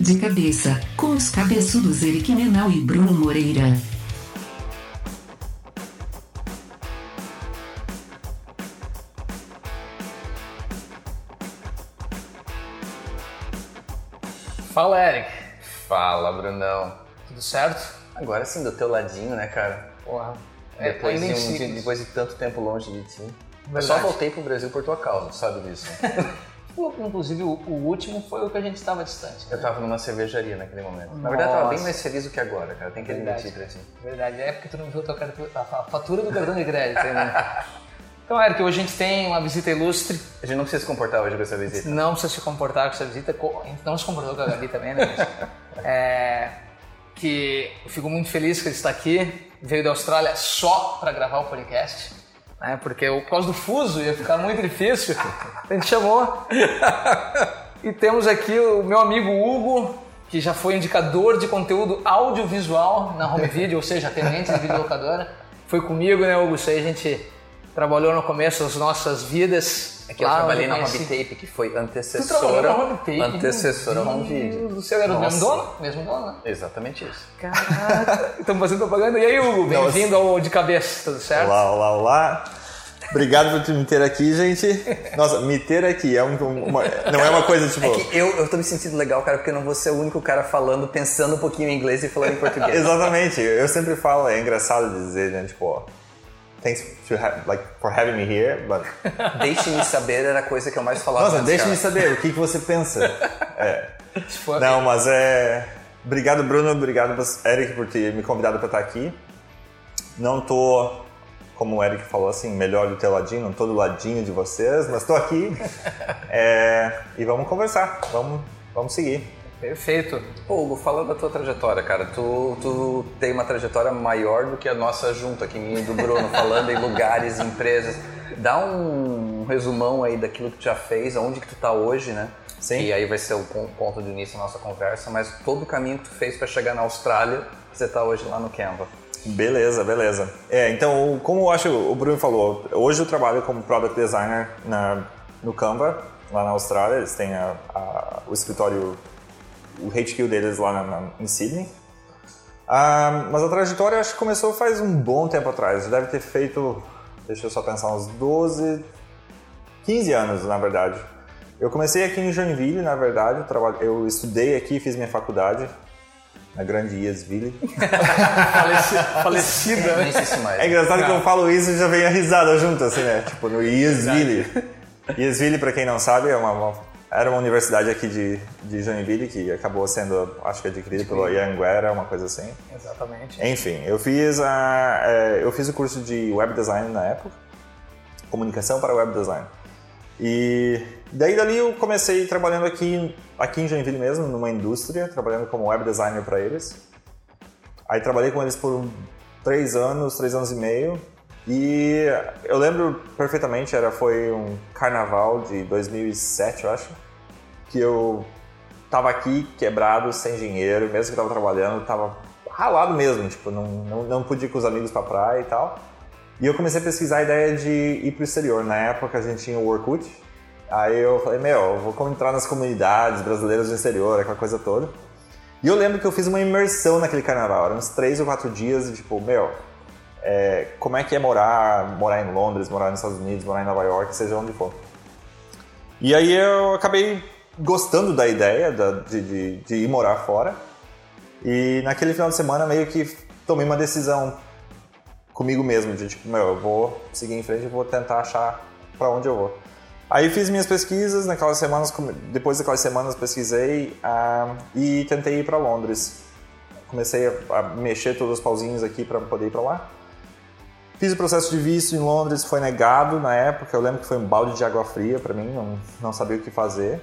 De cabeça, com os cabeçudos Eric Menal e Bruno Moreira. Fala, Eric. Fala, Brunão. Tudo certo? Agora sim, do teu ladinho, né, cara? Porra. Depois, É, de, ainda um- de- depois de tanto tempo longe de ti. Eu Verdade. só voltei pro Brasil por tua causa, sabe disso. Inclusive, o, o último foi o que a gente estava distante. Eu tava numa cervejaria naquele momento. Na Nossa. verdade, eu tava bem mais feliz do que agora, cara. Tem que Verdade. admitir pra ti. Verdade, é porque tu não viu a, tua a fa- fatura do cartão de crédito, né? Então, Eric, hoje a gente tem uma visita ilustre. A gente não precisa se comportar hoje com essa visita. Não precisa se comportar com essa visita. A gente não se comportou com a Gabi também, né? É, que eu fico muito feliz que ele está aqui. Veio da Austrália só para gravar o podcast. Né? Porque o- por causa do fuso ia ficar muito difícil. A gente chamou. E temos aqui o meu amigo Hugo, que já foi indicador de conteúdo audiovisual na Home Video, ou seja, atendente de videolocadora. Foi comigo, né, Hugo? Isso aí a gente trabalhou no começo das nossas vidas. É que eu trabalhei na Home Tape, que foi Tu antecessora. na Home Tape? Antecessora Video. Deus do céu, era o mesmo dono? Mesmo dono, né? Exatamente isso. Caraca, estamos fazendo propaganda. E aí, Hugo, bem-vindo ao De Cabeça, tudo certo? Olá, olá, olá. Obrigado por me ter aqui, gente. Nossa, me ter aqui é um- uma, não é uma coisa tipo. É que eu, eu tô me sentindo legal, cara, porque eu não vou ser o único cara falando, pensando um pouquinho em inglês e falando em português. Exatamente. Eu sempre falo, é engraçado dizer, né? Tipo, thanks to like for having me here, but Deixe-me saber era a coisa que eu mais falava. nossa, cara. saber o que, que você pensa. É. For- Não, mas é. Obrigado, Bruno. Obrigado, Eric, por ter me convidado para estar aqui. Não tô, como o Eric falou assim, melhor do teu ladinho, não tô do ladinho de vocês, mas tô aqui. É, e vamos conversar. Vamos, vamos seguir. Perfeito. Pô, Hugo, fala da tua trajetória, cara. Tu, tu tem uma trajetória maior do que a nossa junta aqui, minha e do Bruno, falando em lugares, empresas. Dá um resumão aí daquilo que tu já fez, aonde que tu tá hoje, né? Sim. E aí vai ser o pon- ponto de início da nossa conversa, mas todo o caminho que tu fez para chegar na Austrália, você tá hoje lá no Canva. Beleza, beleza. É, então, como eu acho o Bruno falou, hoje eu trabalho como Product Designer na, no Canva, lá na Austrália. Eles têm a- a- o escritório, o HQ deles lá na- na- em Sydney. Ah, mas a trajetória acho que começou faz um bom tempo atrás. Deve ter feito, deixa eu só pensar, uns 12, 15 anos, na verdade. Eu comecei aqui em Joinville, na verdade. Eu, trabalho, eu estudei aqui, fiz minha faculdade na grande Iasville. Faleci- falecida, né? É engraçado que eu falo isso e já vem a risada junto, assim, né? Tipo, no Iasville. Iasville, pra quem não sabe, é uma, uma- era uma universidade aqui de, de Joinville que acabou sendo, acho que adquirida pelo Anhanguera, uma coisa assim. Exatamente. Enfim, eu fiz, a, é, eu fiz o curso de Web Design na época, Comunicação para Web Design. E daí dali eu comecei trabalhando aqui, aqui em Joinville mesmo, numa indústria, trabalhando como Web Designer para eles. Aí trabalhei com eles por três anos, três anos e meio. E eu lembro perfeitamente, era, foi um carnaval de 2007, eu acho, que eu tava aqui quebrado, sem dinheiro, mesmo que eu tava trabalhando, tava ralado mesmo, tipo, não, não, não pude ir com os amigos pra praia e tal. E eu comecei a pesquisar a ideia de ir pro exterior. Na época a gente tinha o Orkut. Aí eu falei, meu, eu vou entrar nas comunidades brasileiras do exterior, aquela coisa toda. E eu lembro que eu fiz uma imersão naquele carnaval. Eram uns três ou quatro dias e tipo, meu, é, como é que é morar, morar em Londres, morar nos Estados Unidos, morar em Nova York, seja onde for. E aí eu acabei gostando da ideia de, de, de ir morar fora. E naquele final de semana meio que tomei uma decisão comigo mesmo, de tipo, meu, eu vou seguir em frente e vou tentar achar para onde eu vou. Aí fiz minhas pesquisas, naquelas semanas, depois daquelas semanas pesquisei ah, e tentei ir para Londres. Comecei a, a mexer todos os pauzinhos aqui para poder ir para lá. Fiz o processo de visto em Londres, foi negado na época. Eu lembro que foi um balde de água fria para mim, não, não sabia o que fazer.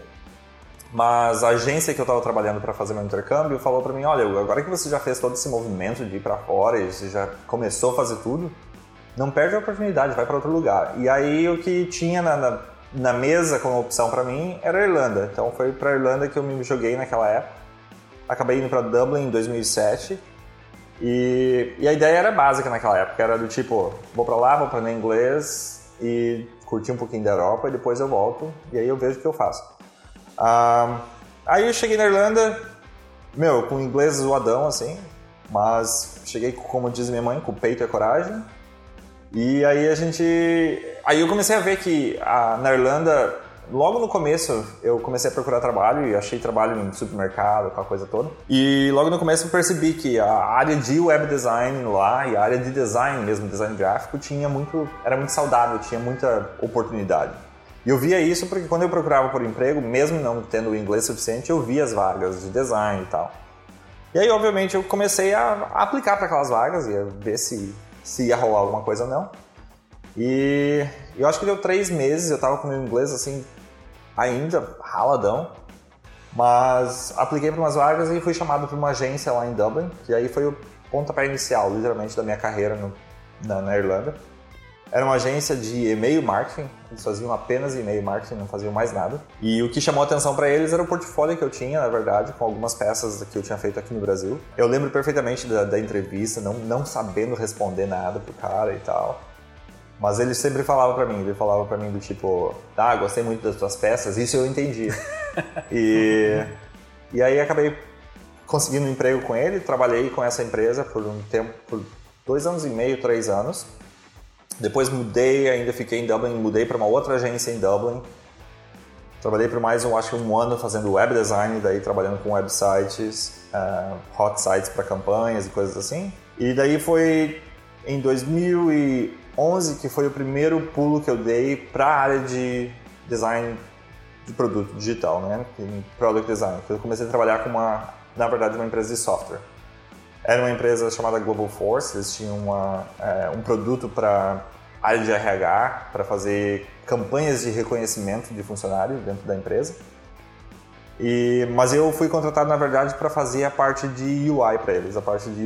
Mas a agência que eu estava trabalhando para fazer meu intercâmbio falou para mim: olha, agora que você já fez todo esse movimento de ir para fora e você já começou a fazer tudo, não perde a oportunidade, vai para outro lugar. E aí o que tinha na, na, na mesa como opção para mim era a Irlanda. Então foi para Irlanda que eu me joguei naquela época. Acabei indo para Dublin em 2007. E, e a ideia era básica naquela época, era do tipo, vou para lá, vou aprender inglês e curtir um pouquinho da Europa e depois eu volto e aí eu vejo o que eu faço. Ah, aí eu cheguei na Irlanda, meu, com inglês zoadão, assim, mas cheguei, como diz minha mãe, com peito e coragem. E aí a gente. Aí eu comecei a ver que a, na Irlanda, logo no começo, eu comecei a procurar trabalho e achei trabalho em supermercado, aquela coisa toda. E logo no começo eu percebi que a área de web design lá e a área de design mesmo, design gráfico, tinha muito. era muito saudável, tinha muita oportunidade. E eu via isso porque quando eu procurava por emprego, mesmo não tendo inglês suficiente, eu via as vagas de design e tal. E aí, obviamente, eu comecei a aplicar para aquelas vagas e a ver se, se ia rolar alguma coisa ou não. E eu acho que deu três meses, eu tava com meu inglês assim, ainda raladão, mas apliquei para umas vagas e fui chamado para uma agência lá em Dublin, que aí foi o pontapé inicial, literalmente, da minha carreira no, na, na Irlanda. Era uma agência de e-mail marketing, eles faziam apenas e-mail marketing, não faziam mais nada. E o que chamou a atenção para eles era o portfólio que eu tinha, na verdade, com algumas peças que eu tinha feito aqui no Brasil. Eu lembro perfeitamente da, da entrevista, não, não sabendo responder nada pro cara e tal. Mas ele sempre falava para mim, ele falava para mim do tipo, ah, gostei muito das tuas peças, isso eu entendi. e, e aí acabei conseguindo um emprego com ele, trabalhei com essa empresa por um tempo, por dois anos e meio, três anos. Depois mudei, ainda fiquei em Dublin, mudei para uma outra agência em Dublin. Trabalhei por mais, um, acho que um ano fazendo web design, daí trabalhando com websites, uh, hot sites para campanhas e coisas assim. E daí foi em 2011 que foi o primeiro pulo que eu dei para a área de design de produto digital, né? Product design. Eu comecei a trabalhar com uma, na verdade, uma empresa de software. Era uma empresa chamada Global Force, eles tinham uma, é, um produto para área de RH, para fazer campanhas de reconhecimento de funcionários dentro da empresa. E, mas eu fui contratado, na verdade, para fazer a parte de UI para eles, a parte de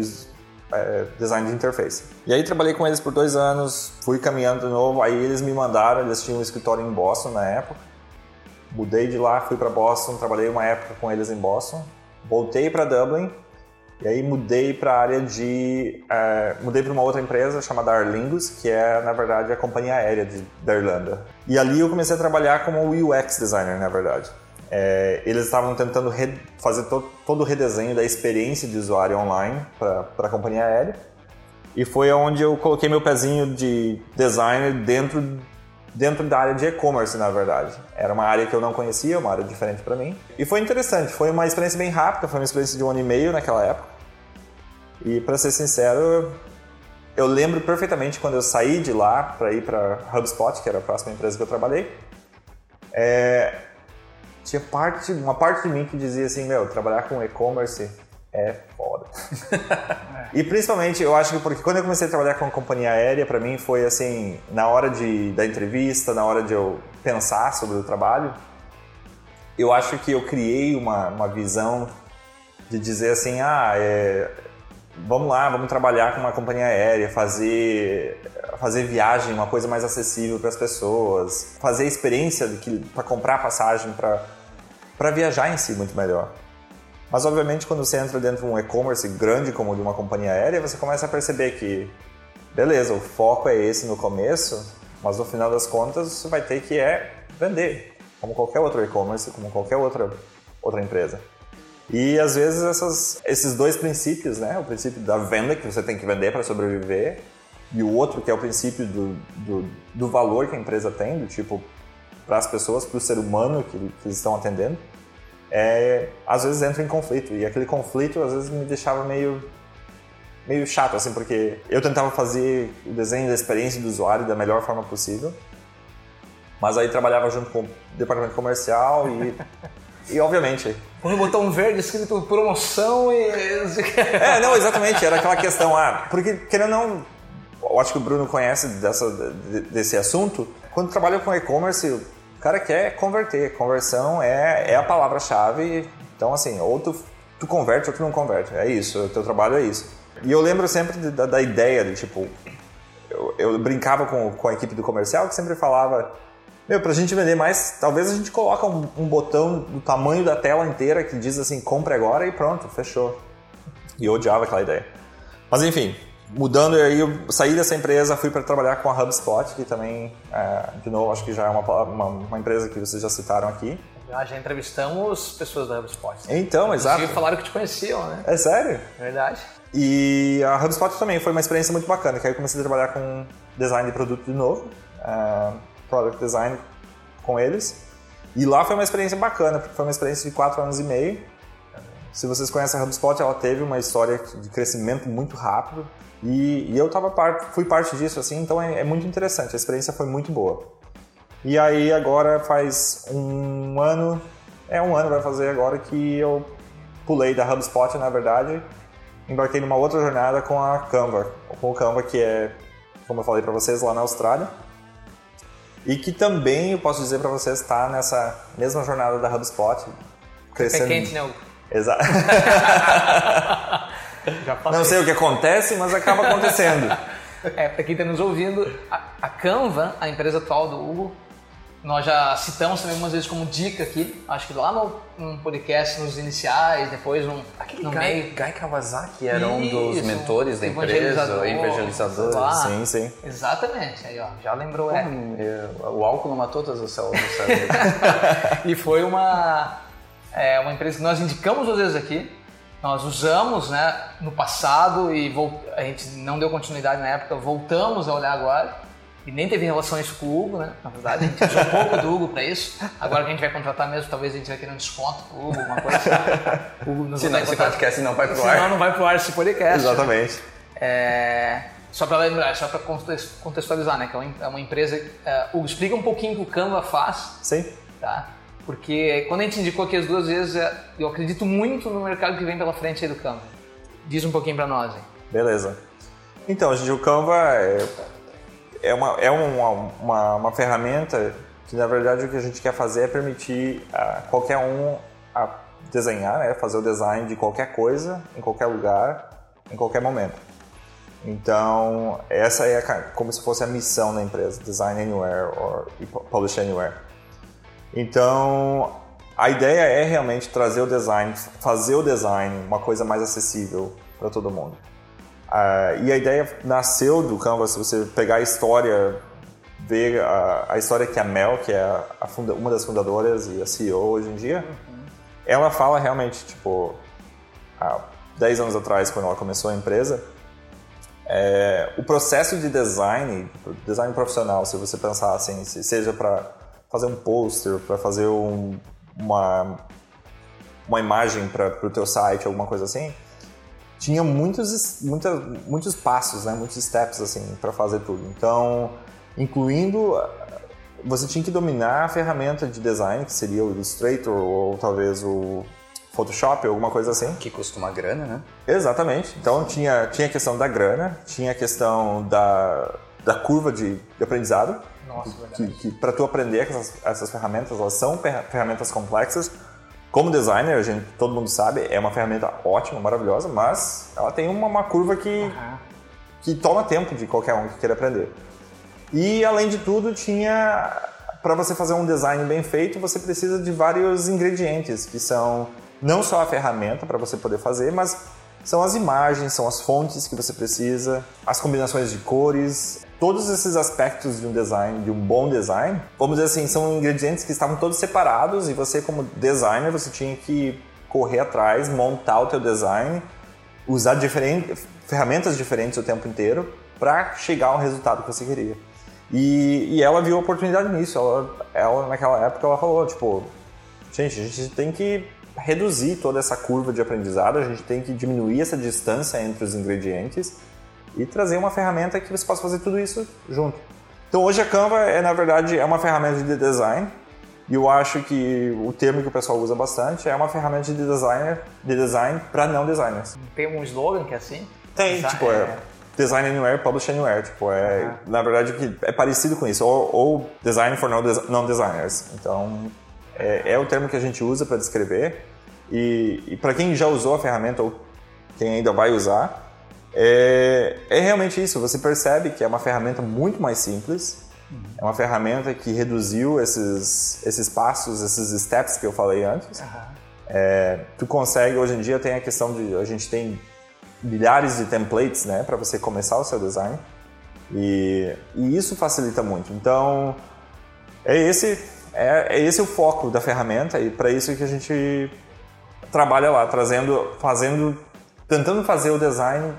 é, design de interface. E aí trabalhei com eles por dois anos, fui caminhando de novo, aí eles me mandaram, eles tinham um escritório em Boston na época. Mudei de lá, fui para Boston, trabalhei uma época com eles em Boston. Voltei para Dublin e aí mudei para a área de. É, mudei para uma outra empresa chamada Arlingus, que é, na verdade, a companhia aérea de, da Irlanda. E ali eu comecei a trabalhar como UX designer, na verdade. É, eles estavam tentando fazer to, todo o redesenho da experiência de usuário online para a companhia aérea. E foi onde eu coloquei meu pezinho de designer dentro dentro da área de e-commerce, na verdade. Era uma área que eu não conhecia, uma área diferente para mim. E foi interessante, foi uma experiência bem rápida, foi uma experiência de um ano e meio naquela época. E para ser sincero, eu lembro perfeitamente quando eu saí de lá para ir para HubSpot, que era a próxima empresa que eu trabalhei. É, tinha parte, uma parte de mim que dizia assim, meu, trabalhar com e-commerce é foda. e principalmente, eu acho que porque quando eu comecei a trabalhar com companhia aérea, para mim foi assim, na hora de, da entrevista, na hora de eu pensar sobre o trabalho, eu acho que eu criei uma, uma visão de dizer assim, ah, é, vamos lá, vamos trabalhar com uma companhia aérea, fazer fazer viagem uma coisa mais acessível para as pessoas, fazer a experiência para comprar passagem para viajar em si muito melhor. Mas obviamente quando você entra dentro de um e-commerce grande como de uma companhia aérea, você começa a perceber que beleza, o foco é esse no começo, mas no final das contas você vai ter que é vender, como qualquer outro e-commerce, como qualquer outra outra empresa. E às vezes essas, esses dois princípios, né? O princípio da venda, que você tem que vender para sobreviver, e o outro que é o princípio do, do, do valor que a empresa tem, do tipo, para as pessoas, para o ser humano que, que eles estão atendendo, é, às vezes entra em conflito. E aquele conflito às vezes me deixava meio meio chato, assim, porque eu tentava fazer o desenho da experiência do usuário da melhor forma possível, mas aí trabalhava junto com o departamento comercial e E obviamente. Põe um botão verde escrito promoção e. é, não, exatamente. Era aquela questão, ah, porque querendo não. Eu acho que o Bruno conhece dessa, desse assunto. Quando trabalha com e-commerce, o cara quer converter. Conversão é, é a palavra-chave. Então, assim, ou tu, tu converte ou tu não converte. É isso, o teu trabalho é isso. E eu lembro sempre da, da ideia de, tipo, eu, eu brincava com, com a equipe do comercial que sempre falava meu, pra gente vender mais, talvez a gente coloque um, um, botão do tamanho da tela inteira que diz assim, compre agora e pronto, fechou. E eu odiava aquela ideia. Mas enfim, mudando aí, eu saí dessa empresa, fui para trabalhar com a HubSpot, que também, é, de novo, acho que já é uma, uma, uma, empresa que vocês já citaram aqui. Já, já entrevistamos pessoas da HubSpot. Então, exato. Inclusive falaram que te conheciam, né? É sério? Verdade. E a HubSpot também foi uma experiência muito bacana, que aí eu comecei a trabalhar com design de produto de novo, uh, product design com eles. E lá foi uma experiência bacana, porque foi uma experiência de quatro anos e meio. Se vocês conhecem a HubSpot, ela teve uma história de crescimento muito rápido. E, e eu tava fui parte disso, assim, então é, é muito interessante. A experiência foi muito boa. E aí agora faz um ano, é um ano vai fazer agora que eu pulei da HubSpot, na verdade, embarquei numa outra jornada com a Canva, com o Canva que é, como eu falei para vocês, lá na Austrália. E que também eu posso dizer para vocês está nessa mesma jornada da HubSpot, crescendo. É quente, né? Exato. Não sei o que acontece, mas acaba acontecendo. É, para quem está nos ouvindo, a, a Canva, a empresa atual do Hugo, nós já citamos também algumas vezes como dica aqui, acho que lá no, no podcast, nos iniciais, depois um, Aquele no Guy, meio. Guy Kawasaki era um dos Isso, mentores da empresa, evangelizador, lá. Sim, sim. Exatamente, aí ó, já lembrou, Pô, é. é, O álcool não matou todas as células. E foi uma, é, uma empresa que nós indicamos duas vezes aqui, nós usamos né, no passado e a gente não deu continuidade na época, voltamos a olhar agora. E nem teve relações com o Hugo, né? Na verdade, a gente usou um pouco do Hugo para isso. Agora que a gente vai contratar mesmo, talvez a gente vai querer um desconto com o Hugo, alguma coisa. O Hugo nos Senão esse podcast não vai pro Senão ar. não vai pro ar esse podcast. Exatamente. É, só para lembrar, só para contextualizar, né? Que é uma, é uma empresa. É, Hugo, explica um pouquinho o que o Canva faz, Sim. tá? Porque quando a gente indicou aqui as duas vezes, é, eu acredito muito no mercado que vem pela frente aí do Canva. Diz um pouquinho para nós, hein? Beleza. Então, gente, o Canva é, é, uma, é uma, uma, uma ferramenta que, na verdade, o que a gente quer fazer é permitir a qualquer um a desenhar, né, fazer o design de qualquer coisa, em qualquer lugar, em qualquer momento. Então, essa é a como se fosse a missão da empresa, Design Anywhere or Publish Anywhere. Então, a ideia é realmente trazer o design, fazer o design uma coisa mais acessível para todo mundo. Ah, e a ideia nasceu do Canva, se você pegar a história, ver a, a história que a Mel, que é a- a funda- uma das fundadoras e a CEO hoje em dia, ela fala realmente, tipo, há 10 anos atrás, quando ela começou a empresa, é, o processo de design, design profissional, se você pensar assim, se seja para fazer um poster, para fazer um- uma, uma imagem para o teu site, alguma coisa assim, tinha muitos, muita, muitos passos, né, muitos steps assim para fazer tudo. Então, incluindo você tinha que dominar a ferramenta de design, que seria o Illustrator ou talvez o Photoshop, alguma coisa assim. Que custa uma grana, né? Exatamente. Então tinha, tinha a questão da grana, tinha a questão da, da curva de, de aprendizado. Nossa, que, que para tu aprender essas, essas ferramentas, elas são fer- ferramentas complexas. Como designer, a gente, todo mundo sabe, é uma ferramenta ótima, maravilhosa, mas ela tem uma, uma curva que, que toma tempo de qualquer um que queira aprender. E além de tudo, tinha para você fazer um design bem feito, você precisa de vários ingredientes, que são não só a ferramenta para você poder fazer, mas são as imagens, são as fontes que você precisa, as combinações de cores, todos esses aspectos de um design, de um bom design, vamos dizer assim, são ingredientes que estavam todos separados e você como designer, você tinha que correr atrás, montar o teu design, usar ferramentas diferentes o tempo inteiro para chegar ao resultado que você queria. E, e ela viu oportunidade nisso. Ela, ela, naquela época, ela falou, tipo, gente, a gente tem que reduzir toda essa curva de aprendizado, a gente tem que diminuir essa distância entre os ingredientes e trazer uma ferramenta que você possa fazer tudo isso junto. Então hoje a Canva é, na verdade, é uma ferramenta de design e eu acho que o termo que o pessoal usa bastante é uma ferramenta de designer, de design para não designers. Tem um slogan que é assim? Tem, Desi- tipo, é Design Anywhere, Publish Anywhere. Tipo, é, na verdade, que é parecido com isso. Ou, ou Design for non- Non-Designers. Então, é, é o termo que a gente usa para descrever. E, e para quem já usou a ferramenta ou quem ainda vai usar, é, é realmente isso. Você percebe que é uma ferramenta muito mais simples. É uma ferramenta que reduziu esses, esses passos, esses steps que eu falei antes. É, tu consegue, hoje em dia tem a questão de, a gente tem milhares de templates, né, para você começar o seu design. E, e isso facilita muito. Então, é esse é, é esse o foco da ferramenta e para isso que a gente trabalha lá, trazendo, fazendo, tentando fazer o design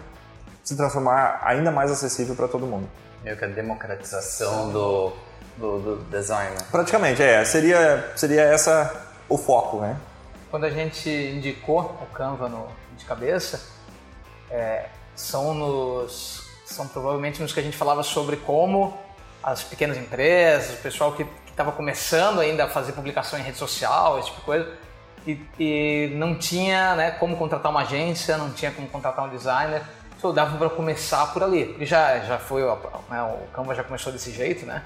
se transformar ainda mais acessível para todo mundo. Meio que a democratização do, do, do design. né? Praticamente, é. Seria, seria essa o foco, né? Quando a gente indicou o Canva no, de cabeça, é, são nos são provavelmente nos que a gente falava sobre como as pequenas empresas, o pessoal que estava começando ainda a fazer publicação em rede social, esse tipo de coisa, e, e não tinha né, como contratar uma agência, não tinha como contratar um designer, então dava para começar por ali. Porque já, já foi, né, o Canva já começou desse jeito, né?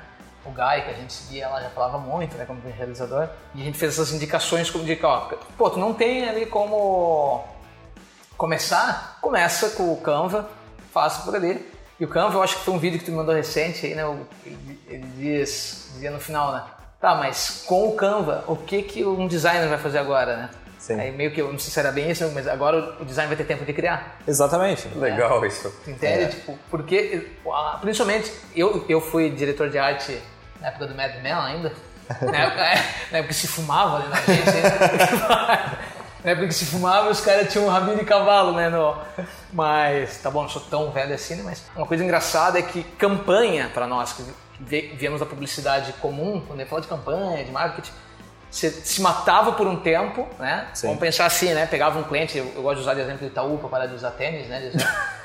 O Guy, que a gente seguia lá, já falava muito, né, como realizador, e a gente fez essas indicações como de, ó, pô, tu não tem ali como começar, começa com o Canva, faça por ali. E o Canva, eu acho que foi um vídeo que tu me mandou recente aí, né? Ele, ele diz, dizia no final, né? Tá, mas com o Canva, o que que um designer vai fazer agora, né? Sim. Aí meio que, eu não sei se era bem isso, mas agora o design vai ter tempo de criar. Exatamente. Legal isso. Entende? É. Tipo, porque, ah, principalmente, eu, eu fui diretor de arte na época do Mad Men ainda. na, época, é, na época que se fumava ali na agência. na época que se fumava, os caras tinham um rabinho de cavalo, né? No, mas, tá bom, não sou tão velho assim, né? Mas uma coisa engraçada é que campanha, para nós que vi- viemos da publicidade comum, quando eu falo de campanha, de marketing, você se matava por um tempo, né? Sim. Vamos pensar assim, né? Pegava um cliente, eu, eu gosto de usar de exemplo do Itaú para parar de usar tênis, né?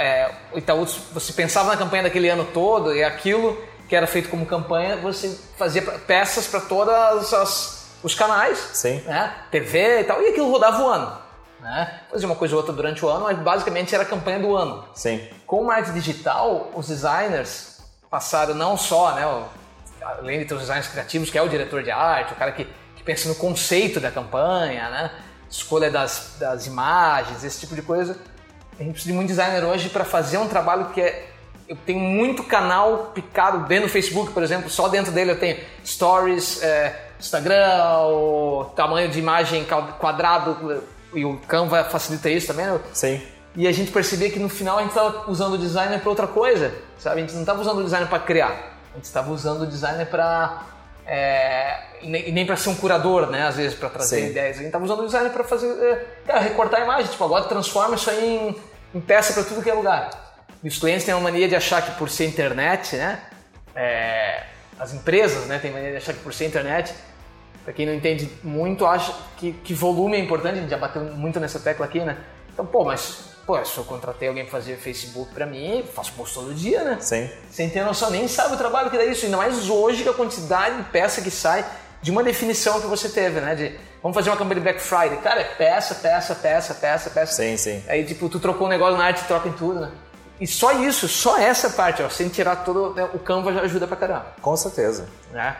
É, o Itaú, você pensava na campanha daquele ano todo e aquilo que era feito como campanha, você fazia peças para todas as os canais, Sim. né? TV e tal, e aquilo rodava o ano, né? Fazia uma coisa ou outra durante o ano, mas basicamente era a campanha do ano. Sim. Com o marketing digital, os designers passaram não só, né, o- além de ter os designers criativos, que é o diretor de arte, o cara que, que pensa no conceito da campanha, né, escolha das, das imagens, esse tipo de coisa. A gente precisa de muito designer hoje para fazer um trabalho que é. Eu tenho muito canal picado dentro do Facebook, por exemplo, só dentro dele eu tenho stories, é, Instagram, o tamanho de imagem quadrado, e o Canva facilita isso também. né? Sim. E a gente percebia que no final a gente estava usando o designer para outra coisa, sabe? A gente não estava usando o designer para criar, gente estava usando o designer para é, e nem, nem para ser um curador, né? Às vezes para trazer Sim. ideias. A gente estava usando o designer para fazer, é, cara, recortar a imagem. Tipo, agora transforma isso aí em, em peça para tudo que é lugar. E os clientes têm uma mania de achar que por ser internet, né? é, as empresas, né? Têm mania de achar que por ser internet Pra quem não entende muito, acha que, que volume é importante, a gente já bateu muito nessa tecla aqui, né? Então, pô, mas, pô, se eu contratei alguém pra fazer Facebook pra mim, faço post todo dia, né? Sim. Sem ter noção, nem sabe o trabalho que dá isso, ainda mais hoje com a quantidade de peça que sai de uma definição que você teve, né? De vamos fazer uma campanha de Black Friday. Cara, é peça, peça, peça, peça, peça. Sim, sim. Aí, tipo, tu trocou um negócio na arte, troca em tudo, né? E só isso, só essa parte, ó, sem tirar todo. né, o Canva já ajuda pra caramba, Com certeza. né?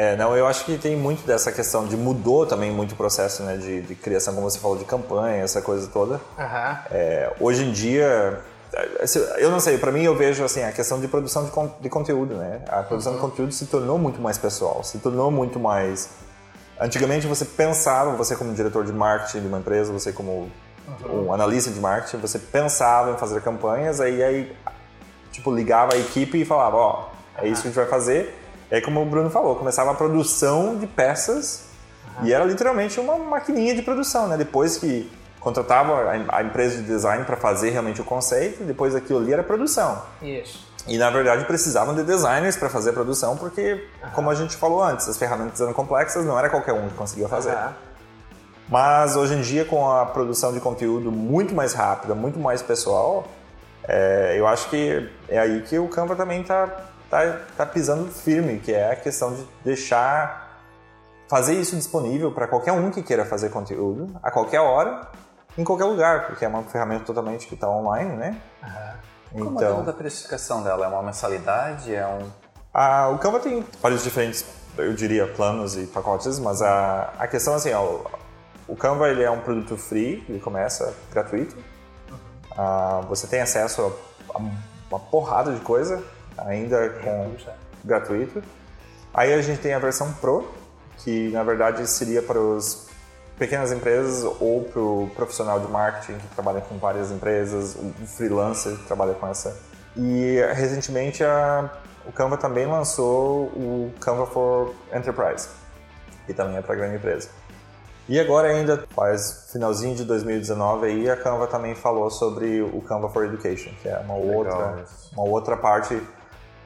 É, não, eu acho que tem muito dessa questão de mudou também muito o processo né, de, de criação, como você falou, de campanha, essa coisa toda. Aham. É, hoje em dia, eu não sei, para mim eu vejo assim a questão de produção de, con- de conteúdo, né? A produção de conteúdo se tornou muito mais pessoal, se tornou muito mais. Antigamente você pensava, você como diretor de marketing de uma empresa, você como um analista de marketing, você pensava em fazer campanhas, aí aí tipo ligava a equipe e falava, ó, é isso que a gente vai fazer. E aí como o Bruno falou, começava a produção de peças e era literalmente uma maquininha de produção, né? Depois que contratava a- empresa de design para fazer realmente o conceito, depois aquilo ali era produção. Isso. E na verdade precisavam de designers para fazer a produção, porque, como a gente falou antes, as ferramentas eram complexas, não era qualquer um que conseguia fazer. Aham. Mas hoje em dia, com a produção de conteúdo muito mais rápida, muito mais pessoal, é, eu acho que é aí que o Canva também está tá, tá pisando firme, que é a questão de deixar fazer isso disponível para qualquer um que queira fazer conteúdo, a qualquer hora, em qualquer lugar, porque é uma ferramenta totalmente que está online, né? O Então, modelo da precificação dela? É uma mensalidade? É um... A, o Canva tem vários diferentes, eu diria, planos e pacotes, mas a, a questão assim, ó, o, Canva ele é um produto free, ele começa gratuito. Ah, você tem acesso a, a uma porrada de coisa, ainda com gratuito. Aí a gente tem a versão Pro, que na verdade seria para os pequenas empresas ou para o profissional de marketing que trabalha com várias empresas, o freelancer que trabalha com essa. E recentemente a, o Canva também lançou o Canva for Enterprise, que também é para grande empresa. E agora ainda faz finalzinho de 2019 aí a Canva também falou sobre o Canva for Education, que é uma outra uma outra parte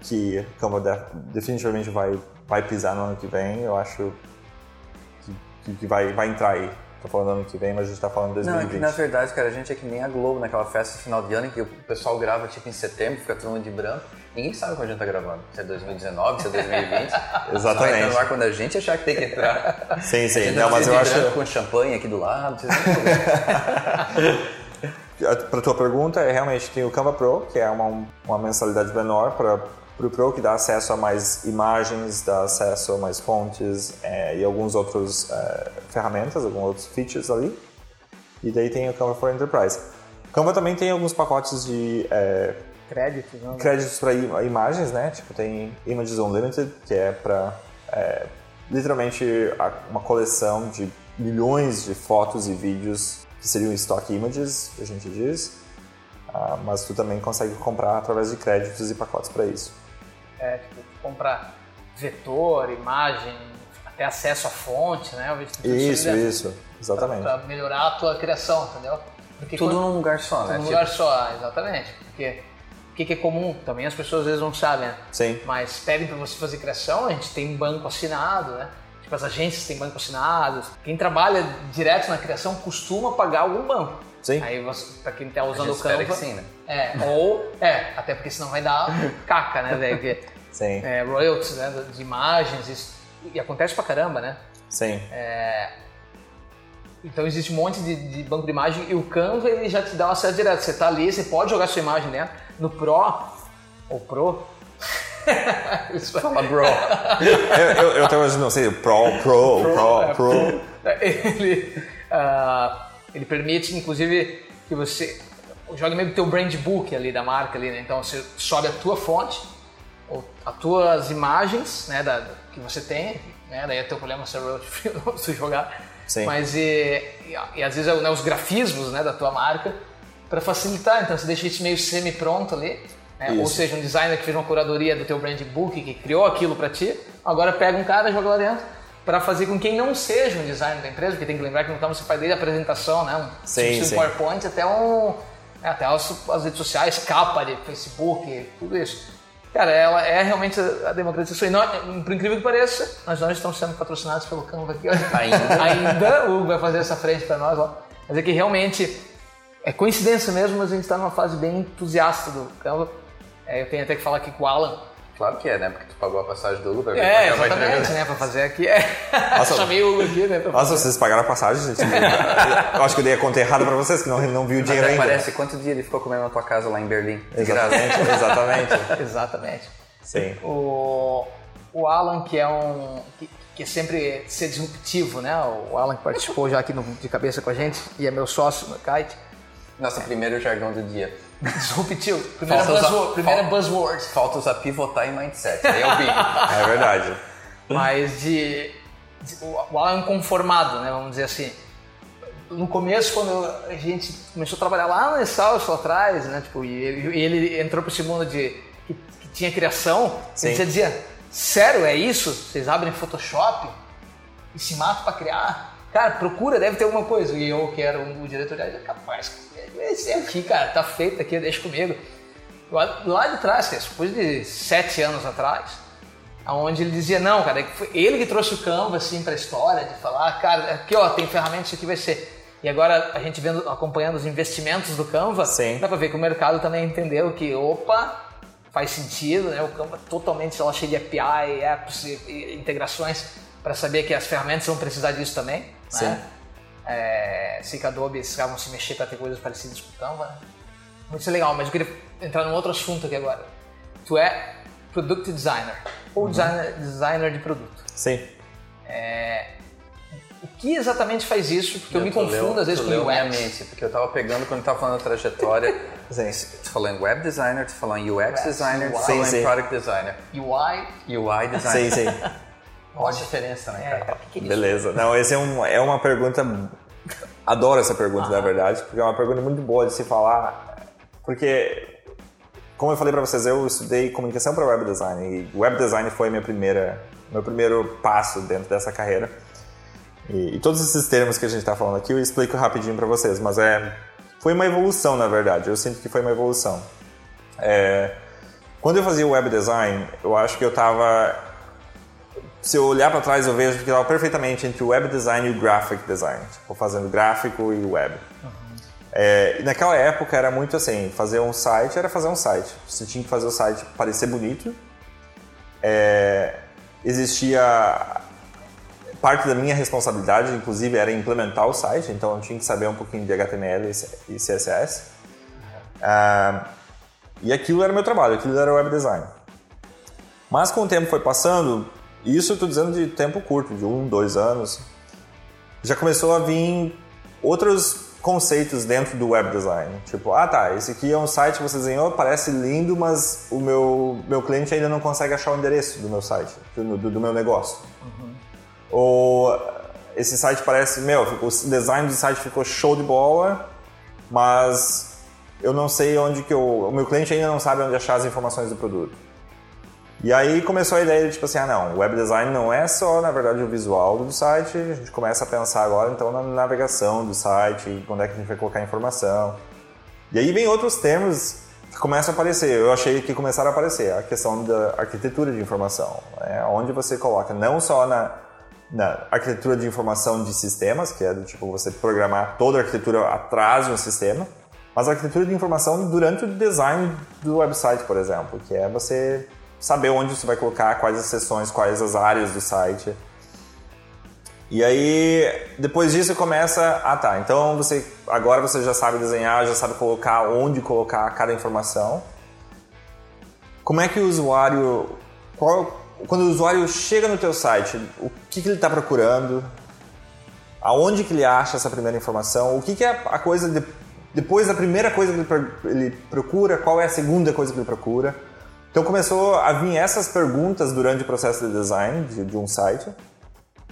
que a Canva de- definitivamente vai vai pisar no ano que vem. Eu acho que, que vai vai entrar aí. Tô falando ano que vem, mas a gente tá falando Não, é 2020. que na verdade, cara, a gente é que nem a Globo naquela festa de final de ano em que o pessoal grava tipo em setembro, fica todo mundo de branco. Ninguém sabe quando a gente tá gravando. Se é 2019, se é 2020. Só entra Exatamente. no ar quando a gente achar que tem que entrar. Sim, A sim. gente Não, mas eu acho com champanhe aqui do lado. vocês não. Para tua pergunta, é realmente tem o Canva Pro, que é uma, uma mensalidade menor para o Pro, que dá acesso a mais imagens, dá acesso a mais fontes é, e alguns outros é, ferramentas, alguns outros features ali. E daí tem o Canva for Enterprise. Canva também tem alguns pacotes de é, Crédito, não? créditos para imagens, né? Tipo, tem Images Unlimited, que é para literalmente a- uma coleção de milhões de fotos e vídeos que seriam stock images, a gente diz. Ah, mas tu também consegue comprar através de créditos e pacotes para isso. É, tipo, comprar vetor, imagem, até acesso à fonte, né? Isso, isso, exatamente. Pra melhorar a tua criação, entendeu? Porque Tudo quando- num lugar só, Tudo né? num Tipo, lugar só, exatamente. Porque o que, que é comum? Também as pessoas às vezes não sabem, né? Sim. Mas pedem para você fazer criação, a gente tem banco assinado, né? Tipo, as agências têm banco assinado. Quem trabalha direto na criação costuma pagar algum banco. Sim. Aí, você, pra quem tá usando o Canva... que sim, né? É, ou... É, até porque senão vai dar caca, né, velho? Porque, Sim, É, royalties, né, de imagens, isso, e acontece pra caramba, né? sim. Então existe um monte de, de banco de imagem e o Canva ele já te dá um acesso direto. Você tá ali, você pode jogar sua imagem dentro. No Pro, ou Pro, isso vai- Fala, bro. eu, eu, eu até hoje não sei, Pro, Pro, Pro, Pro. ele, ah, ele permite, inclusive, que você jogue meio que teu brand book ali da marca ali, né? Então você sobe a tua fonte, ou as tuas imagens, né, da, que você tem, né? Daí é teu problema ser royalty free ou se jogar. Sim. Mas e, e, e às vezes né, os grafismos, né, da tua marca para facilitar. Então você deixa isso meio semi pronto ali. né? Ou seja, um designer que fez uma curadoria do teu brand book, que criou aquilo para ti, agora pega um cara e joga lá dentro para fazer com quem não seja um designer da empresa, porque tem que lembrar que no Canva você faz desde a apresentação, né? Um, Sim, um sim. PowerPoint até um né, até as, as redes sociais, capa de Facebook, tudo isso. Cara, ela é realmente a a democratização. E nós, por incrível que pareça, nós não estamos sendo patrocinados pelo Canva aqui. Ainda. Ainda o Hugo vai fazer essa frente para nós lá. Mas é que realmente é coincidência mesmo, mas a gente está numa fase bem entusiasta do Canva. É, eu tenho até que falar aqui com o Alan. Claro que é, né? Porque tu pagou a passagem do Uber. É, exatamente, né? Pra fazer aqui. É. Nossa. Chamei o Hugo aqui, né? pra Nossa, vocês pagaram a passagem, gente. Eu acho que eu dei a conta errada pra vocês, que não, não viu o dinheiro ainda. parece quanto dia ele ficou comendo na tua casa lá em Berlim. Exatamente, exatamente. Exatamente. Sim. O, o Alan, que é um. Que, que é sempre ser disruptivo, né? O Alan que participou já aqui no, de cabeça com a gente e é meu sócio no Kite. Nosso primeiro jargão do dia. Disruptivo. Primeira Falta usar- buzzword. Primeira fal- buzzword. Falta usar pivotar e mindset. Aí é o bingo. É verdade. Mas de, de- O Alan é um conformado, né? Vamos dizer assim. No começo, quando a gente começou a trabalhar lá no Salso lá atrás, né? Tipo, e ele, ele entrou para esse mundo de que, que tinha criação, Sim. ele dizia: Sério, é isso? Vocês abrem Photoshop e se matam para criar? Cara, procura, deve ter alguma coisa. E eu, que era um, o diretor, já capaz, esse aqui, cara, tá feito aqui, deixa comigo. Lá, de trás, depois de sete anos atrás, aonde ele dizia, não, cara, é foi ele que trouxe o Canva, assim, pra história, de falar, cara, aqui, ó, tem ferramenta, isso aqui vai ser. E agora, a gente vendo, acompanhando os investimentos do Canva, Sim. dá pra ver que o mercado também entendeu que, opa, faz sentido, né? O Canva totalmente sei lá, cheio de API, apps e, e integrações para saber que as ferramentas vão precisar disso também, Sim. né? É, sei que a Adobe vão se mexer para ter coisas parecidas com o Canva, né? Muito legal, mas eu queria entrar num outro assunto aqui agora. Tu é product designer ou designer, designer de produto. Sim. O que exatamente faz isso? Porque eu, me Tu confundo leu- às vezes com minha UX. mente, porque eu tava pegando quando tava falando da trajetória. Sim. Tu falou em web designer, tu falou em UX UX, designer, tu falou Sim, em sim. product designer. UI, UI Sim, designer. sim. Qual a diferença, né, é, cara? é isso? Beleza. Não, esse é, um, é uma pergunta. Adoro essa pergunta, na verdade, porque é uma pergunta muito boa de se falar. Porque como eu falei para vocês, eu estudei comunicação para web design e web design foi minha primeira, meu primeiro passo dentro dessa carreira. E, e todos esses termos que a gente está falando aqui eu explico rapidinho para vocês, mas é foi uma evolução na verdade. Eu sinto que foi uma evolução. É, quando eu fazia web design, eu acho que eu estava se eu olhar para trás, eu vejo que estava perfeitamente entre o web design e o graphic design, tipo, fazendo gráfico e web. Uhum. É, e naquela época era muito assim, fazer um site era fazer um site. Você tinha que fazer o site parecer bonito. É, existia parte da minha responsabilidade, inclusive, era implementar o site, então eu tinha que saber um pouquinho de HTML e CSS. Ah, e aquilo era meu trabalho, aquilo era web design. Mas com o tempo foi passando, isso eu estou dizendo de tempo curto, de um, dois anos, já começou a vir outros conceitos dentro do web design. Tipo, ah tá, esse aqui é um site que você desenhou, parece lindo, mas o meu, meu cliente ainda não consegue achar o endereço do meu site, do, do, do meu negócio. Uhum. Ou esse site parece, meu, o design do site ficou show de bola, mas eu não sei onde que eu, o meu cliente ainda não sabe onde achar as informações do produto. E aí começou a ideia de tipo assim, ah não, web design não é só, na verdade, o visual do site, a gente começa a pensar agora então na navegação do site, quando é que a gente vai colocar informação. E aí vem outros termos que começam a aparecer, eu achei que começaram a aparecer, a questão da arquitetura de informação, né? onde você coloca não só na, na arquitetura de informação de sistemas, que é do tipo você programar toda a arquitetura atrás de um sistema, mas a arquitetura de informação durante o design do website, por exemplo, que é você saber onde você vai colocar, quais as seções, quais as áreas do site. E aí, depois disso começa, ah tá, então você agora você já sabe desenhar, já sabe colocar onde colocar cada informação. Como é que o usuário, qual, quando o usuário chega no teu site, o que, que ele está procurando? Aonde que ele acha essa primeira informação? O que, que é a coisa de, depois da primeira coisa que ele, ele procura? Qual é a segunda coisa que ele procura? Então começou a vir essas perguntas durante o processo de design de, de um site,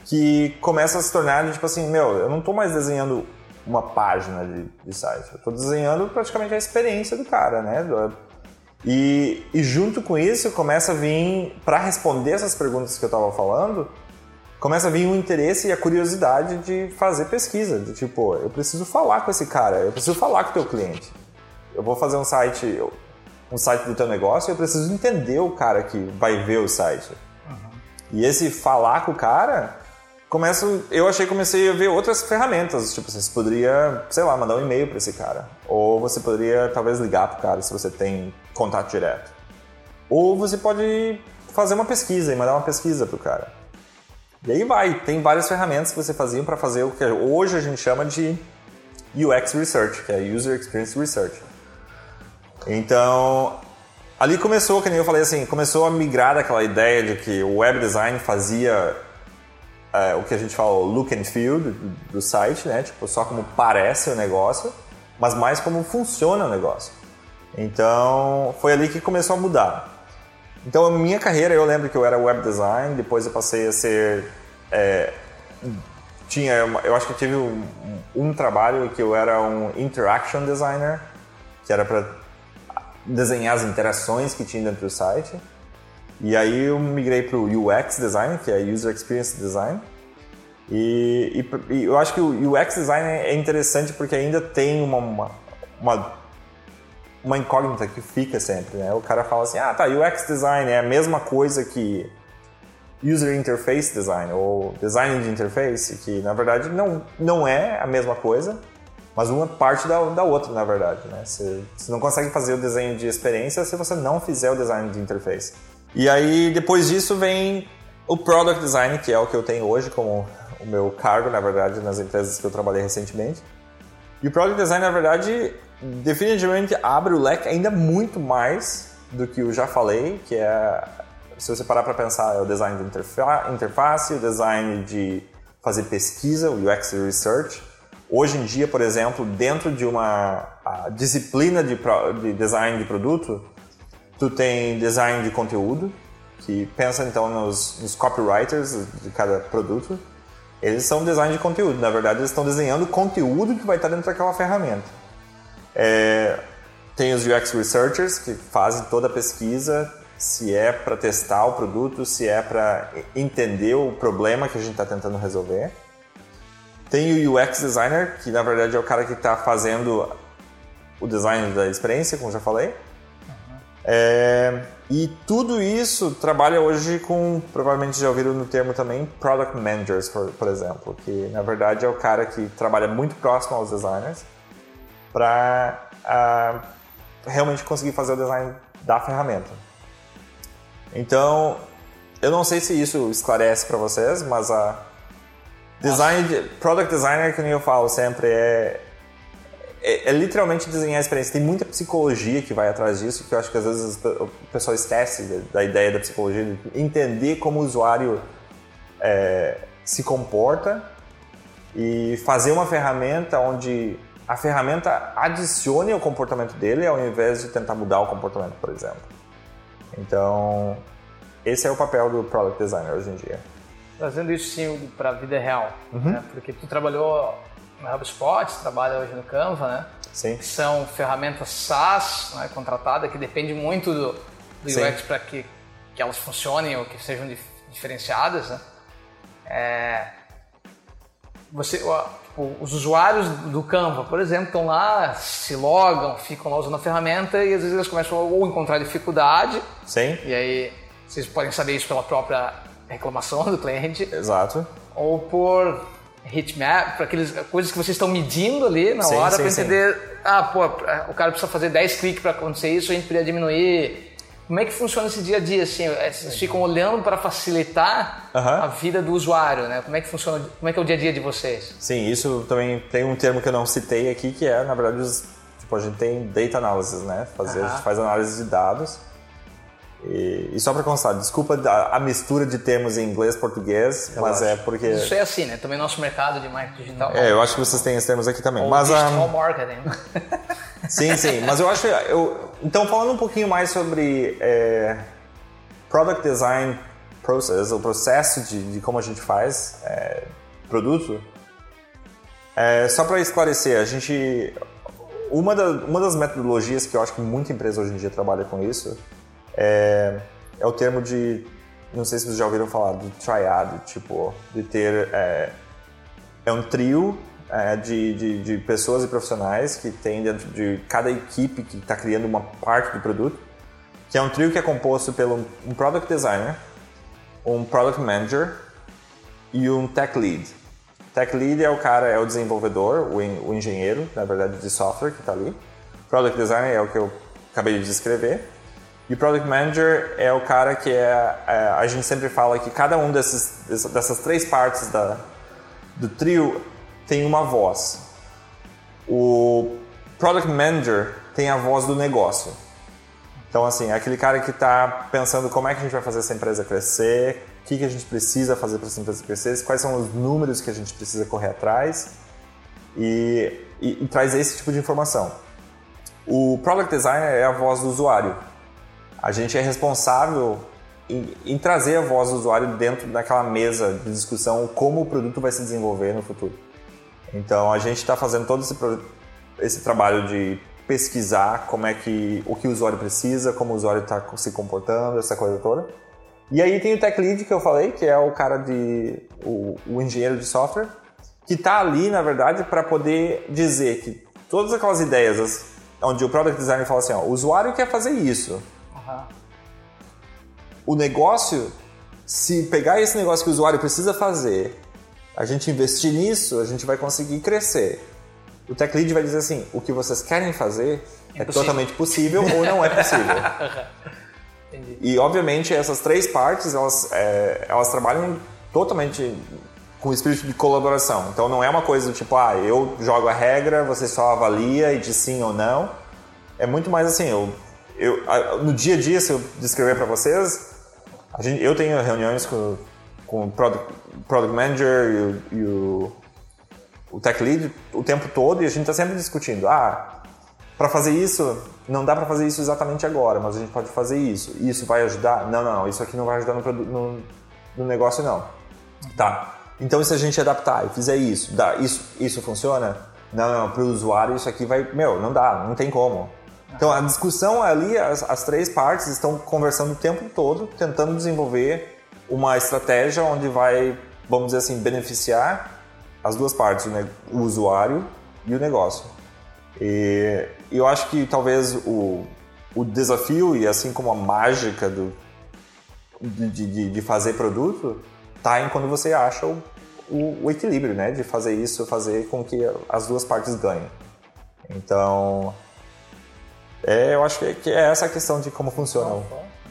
que começa a se tornar tipo assim, meu, eu não estou mais desenhando uma página de, de site, eu estou desenhando praticamente a experiência do cara, né? E, e junto com isso começa a vir, para responder essas perguntas que eu estava falando, começa a vir o interesse e a curiosidade de fazer pesquisa, de tipo, eu preciso falar com esse cara, eu preciso falar com o teu cliente. Eu vou fazer um site, um site do teu negócio, eu preciso entender o cara que vai ver o site. Uhum. E esse falar com o cara, começo, eu achei que comecei a ver outras ferramentas, tipo, você poderia, sei lá, mandar um e-mail para esse cara, ou você poderia talvez ligar pro cara se você tem contato direto. Ou você pode fazer uma pesquisa e mandar uma pesquisa pro cara. E aí vai, tem várias ferramentas que você fazia para fazer o que hoje a gente chama de UX Research, que é User Experience Research. Então, ali começou, que nem eu falei assim, começou a migrar daquela ideia de que o web design fazia é, o que a gente fala, o look and feel do, do, site, né? Tipo, só como parece o negócio, mas mais como funciona o negócio. Então, foi ali que começou a mudar. Então, a minha carreira, eu lembro que eu era web design, depois eu passei a ser... É, tinha, eu acho que tive um, um trabalho que eu era um interaction designer, que era para desenhar as interações que tinha dentro do site. E aí eu migrei para o UX Design, que é User Experience Design. E, e, e, eu acho que o UX Design é interessante porque ainda tem uma, uma, uma, uma incógnita que fica sempre. Né? O cara fala assim, ah tá, UX Design é a mesma coisa que User Interface Design ou Design de Interface, que na verdade não, não é a mesma coisa, mas uma parte da, da outra, na verdade. Né? Você, você não consegue fazer o desenho de experiência se você não fizer o design de interface. E aí, depois disso, vem o Product Design, que é o que eu tenho hoje como o meu cargo, na verdade, nas empresas que eu trabalhei recentemente. E o Product Design, na verdade, definitivamente abre o leque ainda muito mais do que eu já falei, que é, se você parar para pensar, é o design de interface, o design de fazer pesquisa, o UX Research, Hoje em dia, por exemplo, dentro de uma disciplina de, de design de produto, tu tem design de conteúdo, que pensa então nos, nos, copywriters de cada produto. Eles são design de conteúdo, na verdade eles estão desenhando o conteúdo que vai estar dentro daquela ferramenta. É, tem os UX Researchers, que fazem toda a pesquisa, se é para testar o produto, se é para entender o problema que a gente está tentando resolver. Tem o UX Designer, que na verdade é o cara que está fazendo o design da experiência, como já falei. É, e tudo isso trabalha hoje com, provavelmente já ouviram no termo também, Product Managers, por, por exemplo, que na verdade é o cara que trabalha muito próximo aos designers para realmente conseguir fazer o design da ferramenta. Então, eu não sei se isso esclarece para vocês, mas a design, product designer, que nem eu falo sempre, é, é, é, literalmente desenhar a experiência. Tem muita psicologia que vai atrás disso, que eu acho que às vezes o pessoal esquece da ideia da psicologia, de entender como o usuário é, se comporta e fazer uma ferramenta onde a ferramenta adicione ao comportamento dele ao invés de tentar mudar o comportamento, por exemplo. Então, esse é o papel do product designer hoje em dia. Trazendo isso sim para a vida real, uhum. né? porque tu trabalhou no HubSpot, trabalha hoje no Canva, né? Sim. Que são ferramentas SaaS, né, contratada, que depende muito do, do UX para que, que elas funcionem ou que sejam dif diferenciadas, né? É, você, tipo, os usuários do Canva, por exemplo, estão lá, se logam, ficam lá usando a ferramenta e às vezes eles começam a ou encontrar dificuldade. Sim. E aí vocês podem saber isso pela própria reclamação do cliente. Exato. Ou por hitmap, para aquelas coisas que vocês estão medindo ali na sim, hora para entender, sim. ah, pô, o cara precisa fazer 10 cliques para acontecer isso, a gente poderia diminuir. Como é que funciona esse dia a dia assim? É, vocês ficam olhando para facilitar a vida do usuário, né? Como é que funciona? Como é que é o dia a dia de vocês? Sim, isso também tem um termo que eu não citei aqui que é, na verdade, tipo, a gente tem data analysis, né? Fazer, a gente faz análise de dados e, e, só para constar, desculpa a, a, mistura de termos em inglês e português, mas é porque. Isso é assim, né? Também nosso mercado de marketing digital. É, eu acho que vocês têm esses termos aqui também. Ou mas, digital um, marketing. sim, sim. Mas eu acho. Eu, então, falando um pouquinho mais sobre é, product design process, o processo de, de como a gente faz é, produto, é, só para esclarecer, a gente. Uma, da, uma das metodologias que eu acho que muita empresa hoje em dia trabalha com isso é, é o termo de, não sei se vocês já ouviram falar, do triad, tipo, de ter, é, é um trio é, de, de, de, pessoas e profissionais que tem dentro de cada equipe que está criando uma parte do produto, que é um trio que é composto pelo um product designer, um product manager e um tech lead. Tech lead é o cara, é o desenvolvedor, o, o engenheiro, na verdade, de software que está ali. Product designer é o que eu acabei de descrever. E Product Manager é o cara que é, é, a gente sempre fala que cada um desses, dessas três partes da, do trio tem uma voz. O Product Manager tem a voz do negócio. Então, assim, é aquele cara que está pensando como é que a gente vai fazer essa empresa crescer, o que, que a gente precisa fazer para essa empresa crescer, quais são os números que a gente precisa correr atrás e, e, e traz esse tipo de informação. O Product Designer é a voz do usuário a gente é responsável em, em, trazer a voz do usuário dentro daquela mesa de discussão como o produto vai se desenvolver no futuro. Então a gente está fazendo todo esse, esse trabalho de pesquisar como é que o que o usuário precisa, como o usuário está se comportando, essa coisa toda. E aí tem o tech lead que eu falei, que é o cara de o, o engenheiro de software, que está ali na verdade para poder dizer que todas aquelas ideias onde o product designer fala assim, ó, o usuário quer fazer isso, o negócio, se pegar esse negócio que o usuário precisa fazer, a gente investir nisso, a gente vai conseguir crescer. O Tech Lead vai dizer assim: o que vocês querem fazer é, é totalmente possível ou não é possível. e obviamente essas três partes elas, é, elas trabalham totalmente com espírito de colaboração. Então não é uma coisa do tipo, ah, eu jogo a regra, você só avalia e diz sim ou não. É muito mais assim, eu eu, no dia a dia, se eu descrever para vocês, gente, eu tenho reuniões com, com o product, product manager e, o, e o, o, tech lead o tempo todo e a gente está sempre discutindo. Ah, para fazer isso, não dá para fazer isso exatamente agora, mas a gente pode fazer isso. Isso vai ajudar? Não, não. Isso aqui não vai ajudar no, no, no negócio, não. Tá. Então, se a gente adaptar e fizer isso, dá, isso, isso funciona? Não, não, para o usuário isso aqui vai. Meu, não dá, não tem como. Então a discussão ali, as, as três partes estão conversando o tempo todo, tentando desenvolver uma estratégia onde vai, vamos dizer assim, beneficiar as duas partes, o, o usuário e o negócio. E eu acho que talvez o, o desafio e assim como a mágica do, de, de, de fazer produto tá em quando você acha o, o, o equilíbrio, né? De fazer isso, fazer com que as duas partes ganhem. Então, é, eu acho que, é essa a questão de como funciona o,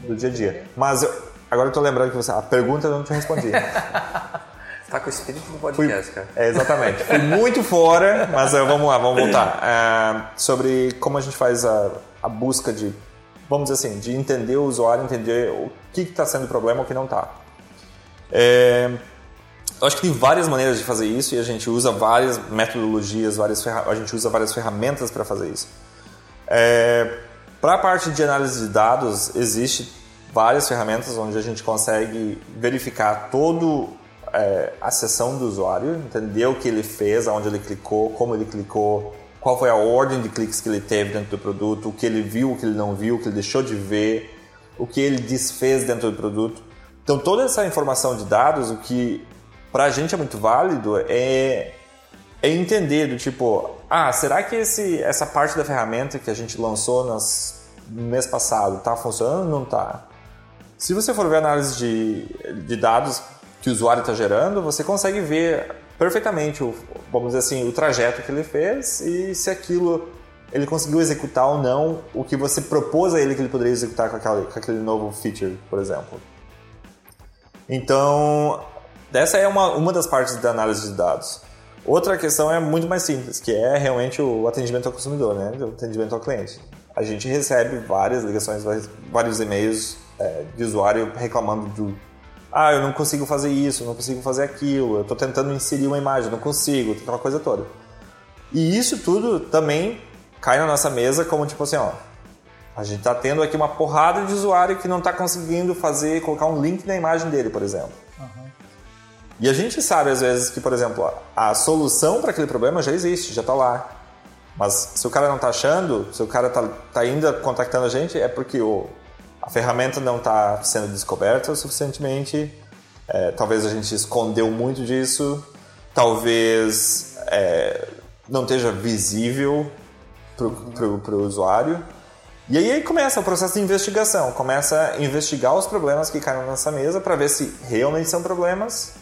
do dia a dia. Mas eu- agora eu tô lembrando que você, a pergunta eu não te respondi. Tá com o espírito do podcast, cara. É, exatamente. Fui muito fora, mas eh, vamos lá, vamos voltar. Eh, sobre como a gente faz a, a busca de, vamos dizer assim, de entender o usuário, entender o que está sendo o problema ou o que não está. eu acho que tem várias maneiras de fazer isso e a gente usa várias metodologias, várias a gente usa várias ferramentas para fazer isso. Para a parte de análise de dados, existe várias ferramentas onde a gente consegue verificar todo é, a sessão do usuário, entender o que ele fez, aonde ele clicou, como ele clicou, qual foi a ordem de cliques que ele teve dentro do produto, o que ele viu, o que ele não viu, o que ele deixou de ver, o que ele desfez dentro do produto. Então toda essa informação de dados, o que para a gente é muito válido é é entender do tipo, ah, será que esse, essa parte da ferramenta que a gente lançou nas, no mês passado está funcionando ou não está? Se você for ver a análise de, de dados que o usuário está gerando, você consegue ver perfeitamente, o, vamos dizer assim, o trajeto que ele fez e se aquilo ele conseguiu executar ou não o que você propôs a ele que ele poderia executar com, aquela, com aquele novo feature, por exemplo. Então, essa é uma, uma das partes da análise de dados. Outra questão é muito mais simples, que é realmente o atendimento ao consumidor, né? o atendimento ao cliente. A gente recebe várias ligações, vários- e-mails é, de usuário reclamando do ah, eu não consigo fazer isso, não consigo fazer aquilo, eu estou tentando inserir uma imagem, não consigo, aquela coisa toda. E isso tudo também cai na nossa mesa como tipo assim, ó, a gente está tendo aqui uma porrada de usuário que não está conseguindo fazer, colocar um link na imagem dele, por exemplo. E a gente sabe às vezes que, por exemplo, a solução para aquele problema já existe, já está lá. Mas se o cara não está achando, se o cara está tá ainda contactando a gente, é porque o, a ferramenta não está sendo descoberta suficientemente. É, talvez a gente escondeu muito disso. Talvez é, não esteja visível para o usuário. E aí, aí começa o processo de investigação. Começa a investigar os problemas que caem na nossa mesa para ver se realmente são problemas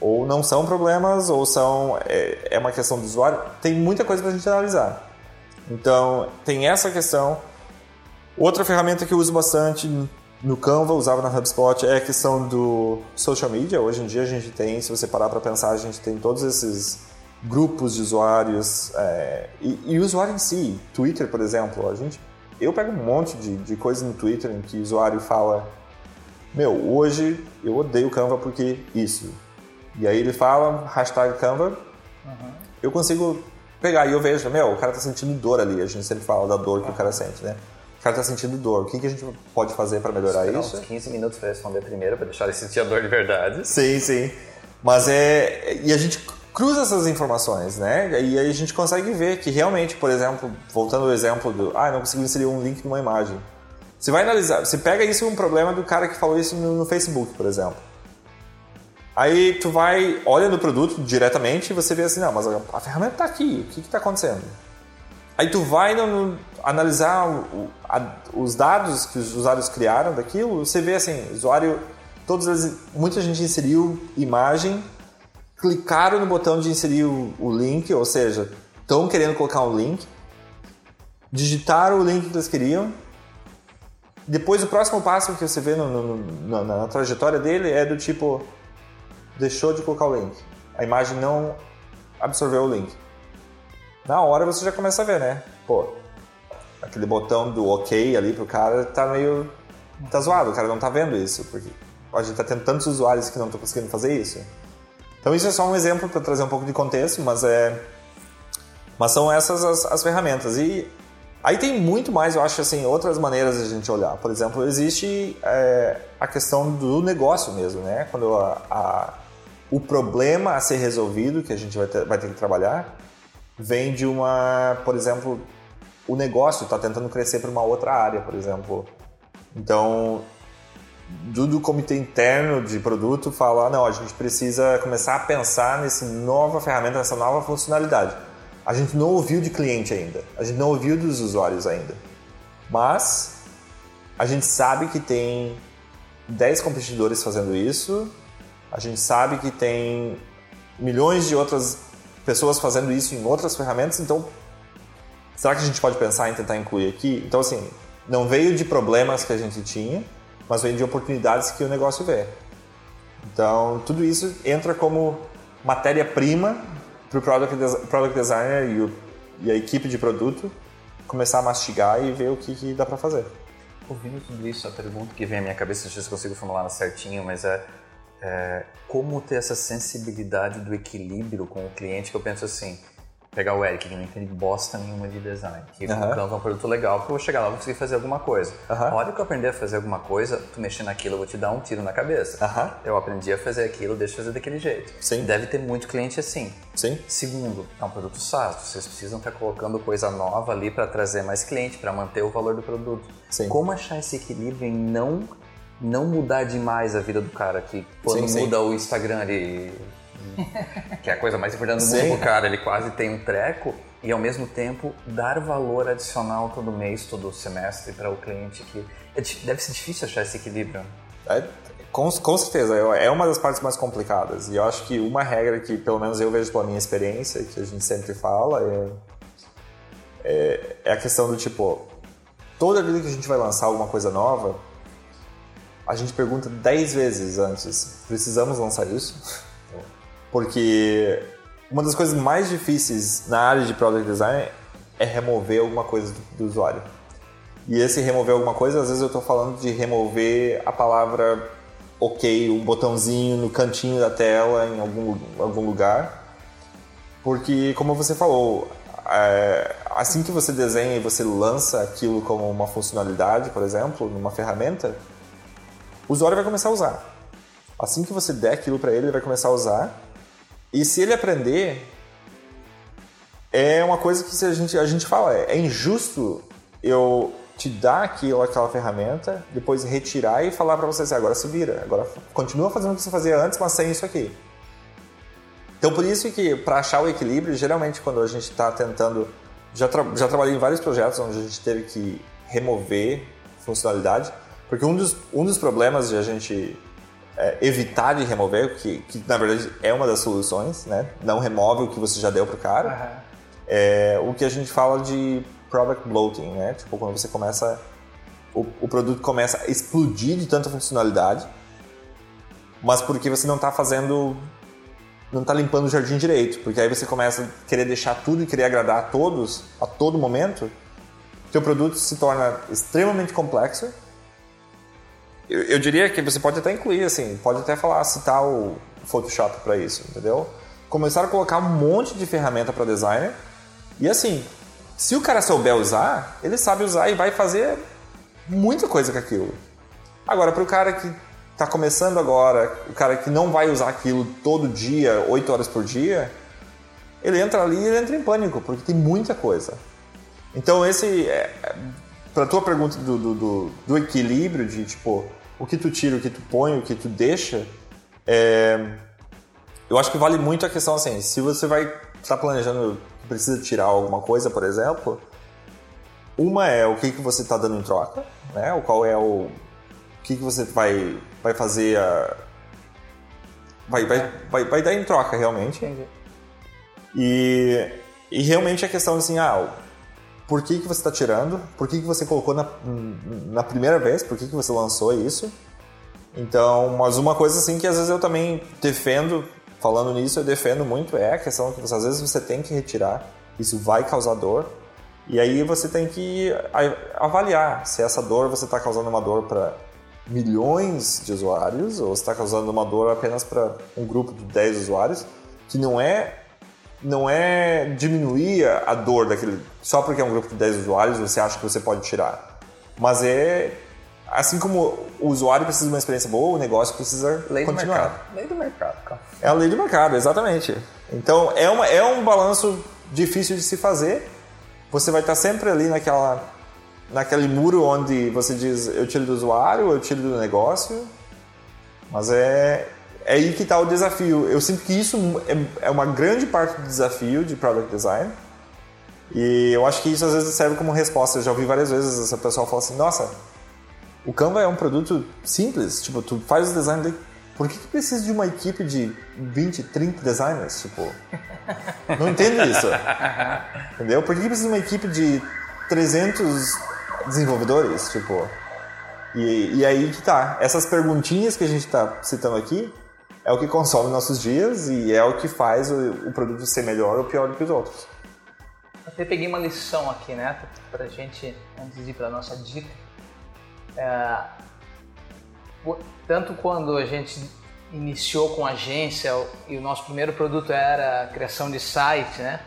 ou não são problemas, ou são é, é uma questão do usuário. Tem muita coisa para a gente analisar. Então, tem essa questão. Outra ferramenta que eu uso bastante no Canva, usava na HubSpot, é a questão do social media. Hoje em dia a gente tem, se você parar para pensar, a gente tem todos esses grupos de usuários é, e, e o usuário em si. Twitter, por exemplo, a gente, eu pego um monte de, de coisa no Twitter em que o usuário fala meu, hoje eu odeio Canva porque isso. E aí ele fala, hashtag Canva, eu consigo pegar e eu vejo, meu, o cara tá sentindo dor ali. A gente sempre fala da dor que o cara sente, né? O cara tá sentindo dor. O que, que a gente pode fazer para melhorar Esperar isso? uns 15 minutos para responder primeiro, para deixar ele sentir a dor de verdade. Sim, sim. Mas é. E a gente cruza essas informações, né? E aí a gente consegue ver que realmente, por exemplo, voltando ao exemplo do. Ah, não consigo inserir um link numa imagem. Você vai analisar, você pega isso um problema do cara que falou isso no, no Facebook, por exemplo. Aí tu vai, olha no produto diretamente e você vê assim, não, mas a, a ferramenta está aqui, o que está acontecendo? Aí tu vai no, no, analisar o, a, os dados que os usuários criaram daquilo, você vê assim, usuário, todos eles, muita gente inseriu imagem, clicaram no botão de inserir o, o link, ou seja, estão querendo colocar um link, digitaram o link que eles queriam, depois o próximo passo que você vê no, na, na trajetória dele é do tipo deixou de colocar o link. A imagem não absorveu o link. Na hora você já começa a ver, né? Pô, aquele botão do OK ali pro cara tá meio. tá zoado, o cara não tá vendo isso, porque a gente tá tendo tantos usuários que não estão conseguindo fazer isso. Então isso é só um exemplo para trazer um pouco de contexto, mas é. Mas são essas as, as ferramentas. E aí tem muito mais, eu acho, assim, outras maneiras de a gente olhar. Por exemplo, existe é, a questão do negócio mesmo, né? Quando a, a o problema a ser resolvido, que a gente vai ter, vai ter que trabalhar, vem de uma, por exemplo, o negócio está tentando crescer para uma outra área, por exemplo. Então, do, do comitê interno de produto fala, não, a gente precisa começar a pensar nessa nova ferramenta, nessa nova funcionalidade. A gente não ouviu de cliente ainda, a gente não ouviu dos usuários ainda. Mas a gente sabe que tem 10 competidores fazendo isso, a gente sabe que tem milhões de outras pessoas fazendo isso em outras ferramentas, então será que a gente pode pensar em tentar incluir aqui? Então, assim, não veio de problemas que a gente tinha, mas veio de oportunidades que o negócio vê. Então, tudo isso entra como matéria-prima para o product, product designer e, o, e, a equipe de produto começar a mastigar e ver o que, que dá para fazer. Ouvindo tudo isso, a pergunta que vem à minha cabeça, não sei se consigo formular certinho, mas é, é como ter essa sensibilidade do equilíbrio com o cliente, que eu penso assim, pegar o Eric, que não entende bosta nenhuma de design, que uhum. é um produto legal, porque eu vou chegar lá e vou conseguir fazer alguma coisa. Uhum. A hora que eu aprender a fazer alguma coisa, tu mexer naquilo, eu vou te dar um tiro na cabeça. Uhum. Eu aprendi a fazer aquilo, deixa eu fazer daquele jeito. Sim. Deve ter muito cliente assim. Sim. Segundo, é um produto SaaS, vocês precisam estar colocando coisa nova ali para trazer mais cliente, para manter o valor do produto. Sim. Como achar esse equilíbrio em não não mudar demais a vida do cara que quando sim, muda sim. o Instagram ali que é a coisa mais importante do mundo pro cara, ele quase tem um treco e ao mesmo tempo dar valor adicional todo mês, todo semestre para o cliente que é, deve ser difícil achar esse equilíbrio. É, com, com certeza, é uma das partes mais complicadas e eu acho que uma regra que pelo menos eu vejo pela minha experiência, que a gente sempre fala, é, é, é a questão do tipo, toda vida que a gente vai lançar alguma coisa nova, a gente pergunta 10 vezes antes, precisamos lançar isso? Porque uma das coisas mais difíceis na área de product design é remover alguma coisa do, usuário. E esse remover alguma coisa, às vezes eu estou falando de remover a palavra ok, um botãozinho no cantinho da tela em algum, algum lugar. Porque, como você falou, é, assim que você desenha e você lança aquilo como uma funcionalidade, por exemplo, numa ferramenta, o usuário vai começar a usar. Assim que você der aquilo para ele, ele vai começar a usar e se ele aprender, é uma coisa que a gente, a gente fala, é, injusto eu te dar aquilo, aquela ferramenta, depois retirar e falar para você assim, agora se vira, agora continua fazendo o que você fazia antes, mas sem isso aqui. Então por isso que para achar o equilíbrio, geralmente quando a gente está tentando, já, tra já trabalhei em vários projetos onde a gente teve que remover funcionalidade, porque um dos, um dos problemas de a gente é, evitar de remover, que, que na verdade é uma das soluções, né? Não remove o que você já deu pro cara. Uhum. É, o que a gente fala de product bloating, né? Tipo, quando você começa... O, o produto começa a explodir de tanta funcionalidade, mas porque você não está fazendo... Não está limpando o jardim direito, porque aí você começa a querer deixar tudo e querer agradar a todos, a todo momento, teu produto se torna extremamente complexo eu, eu, diria que você pode até incluir, assim, pode até falar, citar o Photoshop para isso, entendeu? Começar a colocar um monte de ferramenta para designer e assim, se o cara souber usar, ele sabe usar e vai fazer muita coisa com aquilo. Agora, para o cara que está começando agora, o cara que não vai usar aquilo todo dia, 8 horas por dia, ele entra ali e ele entra em pânico, porque tem muita coisa. Então, esse, é, para tua pergunta do, do, do, do, equilíbrio de tipo o que tu tira, o que tu põe, o que tu deixa, é, eu acho que vale muito a questão assim, se você vai estar tá planejando precisa tirar alguma coisa, por exemplo, uma é o que, que você está dando em troca, né? O qual é o, o que, que você vai, vai fazer a, vai, vai, vai, vai dar em troca realmente. E, e realmente a questão assim, ah, por que, que você está tirando, por que, que você colocou na, na primeira vez, por que, que você lançou isso. Então, mas uma coisa assim que às vezes eu também defendo, falando nisso, eu defendo muito é a questão que às vezes você tem que retirar, isso vai causar dor, e aí você tem que avaliar se essa dor você está causando uma dor para milhões de usuários ou está causando uma dor apenas para um grupo de 10 usuários, que não é não é diminuir a dor daquele. Só porque é um grupo de 10 usuários você acha que você pode tirar. Mas é. Assim como o usuário precisa de uma experiência boa, o negócio precisa lei continuar. Do mercado. Lei do mercado, cara. É a lei do mercado, exatamente. Então é, uma, é um balanço difícil de se fazer, você vai estar sempre ali naquela, naquele muro onde você diz eu tiro do usuário, eu tiro do negócio, mas é, é aí que está o desafio. Eu sinto que isso é, é uma grande parte do desafio de product design. E eu acho que isso às vezes serve como resposta. Eu já ouvi várias vezes essa pessoa falar assim: nossa, o Canva é um produto simples. Tipo, tu faz o design dele. Por que tu precisa de uma equipe de 20, 30 designers? Tipo, não entendo isso. Entendeu? Por que precisa de uma equipe de 300 desenvolvedores? Tipo, e, e aí que tá. Essas perguntinhas que a gente está citando aqui é o que consome nossos dias e é o que faz o, o produto ser melhor ou pior do que os outros. Até peguei uma lição aqui, né, pra gente, antes de ir pra nossa dica. É, tanto quando a gente iniciou com agência e o nosso primeiro produto era a criação de site, né,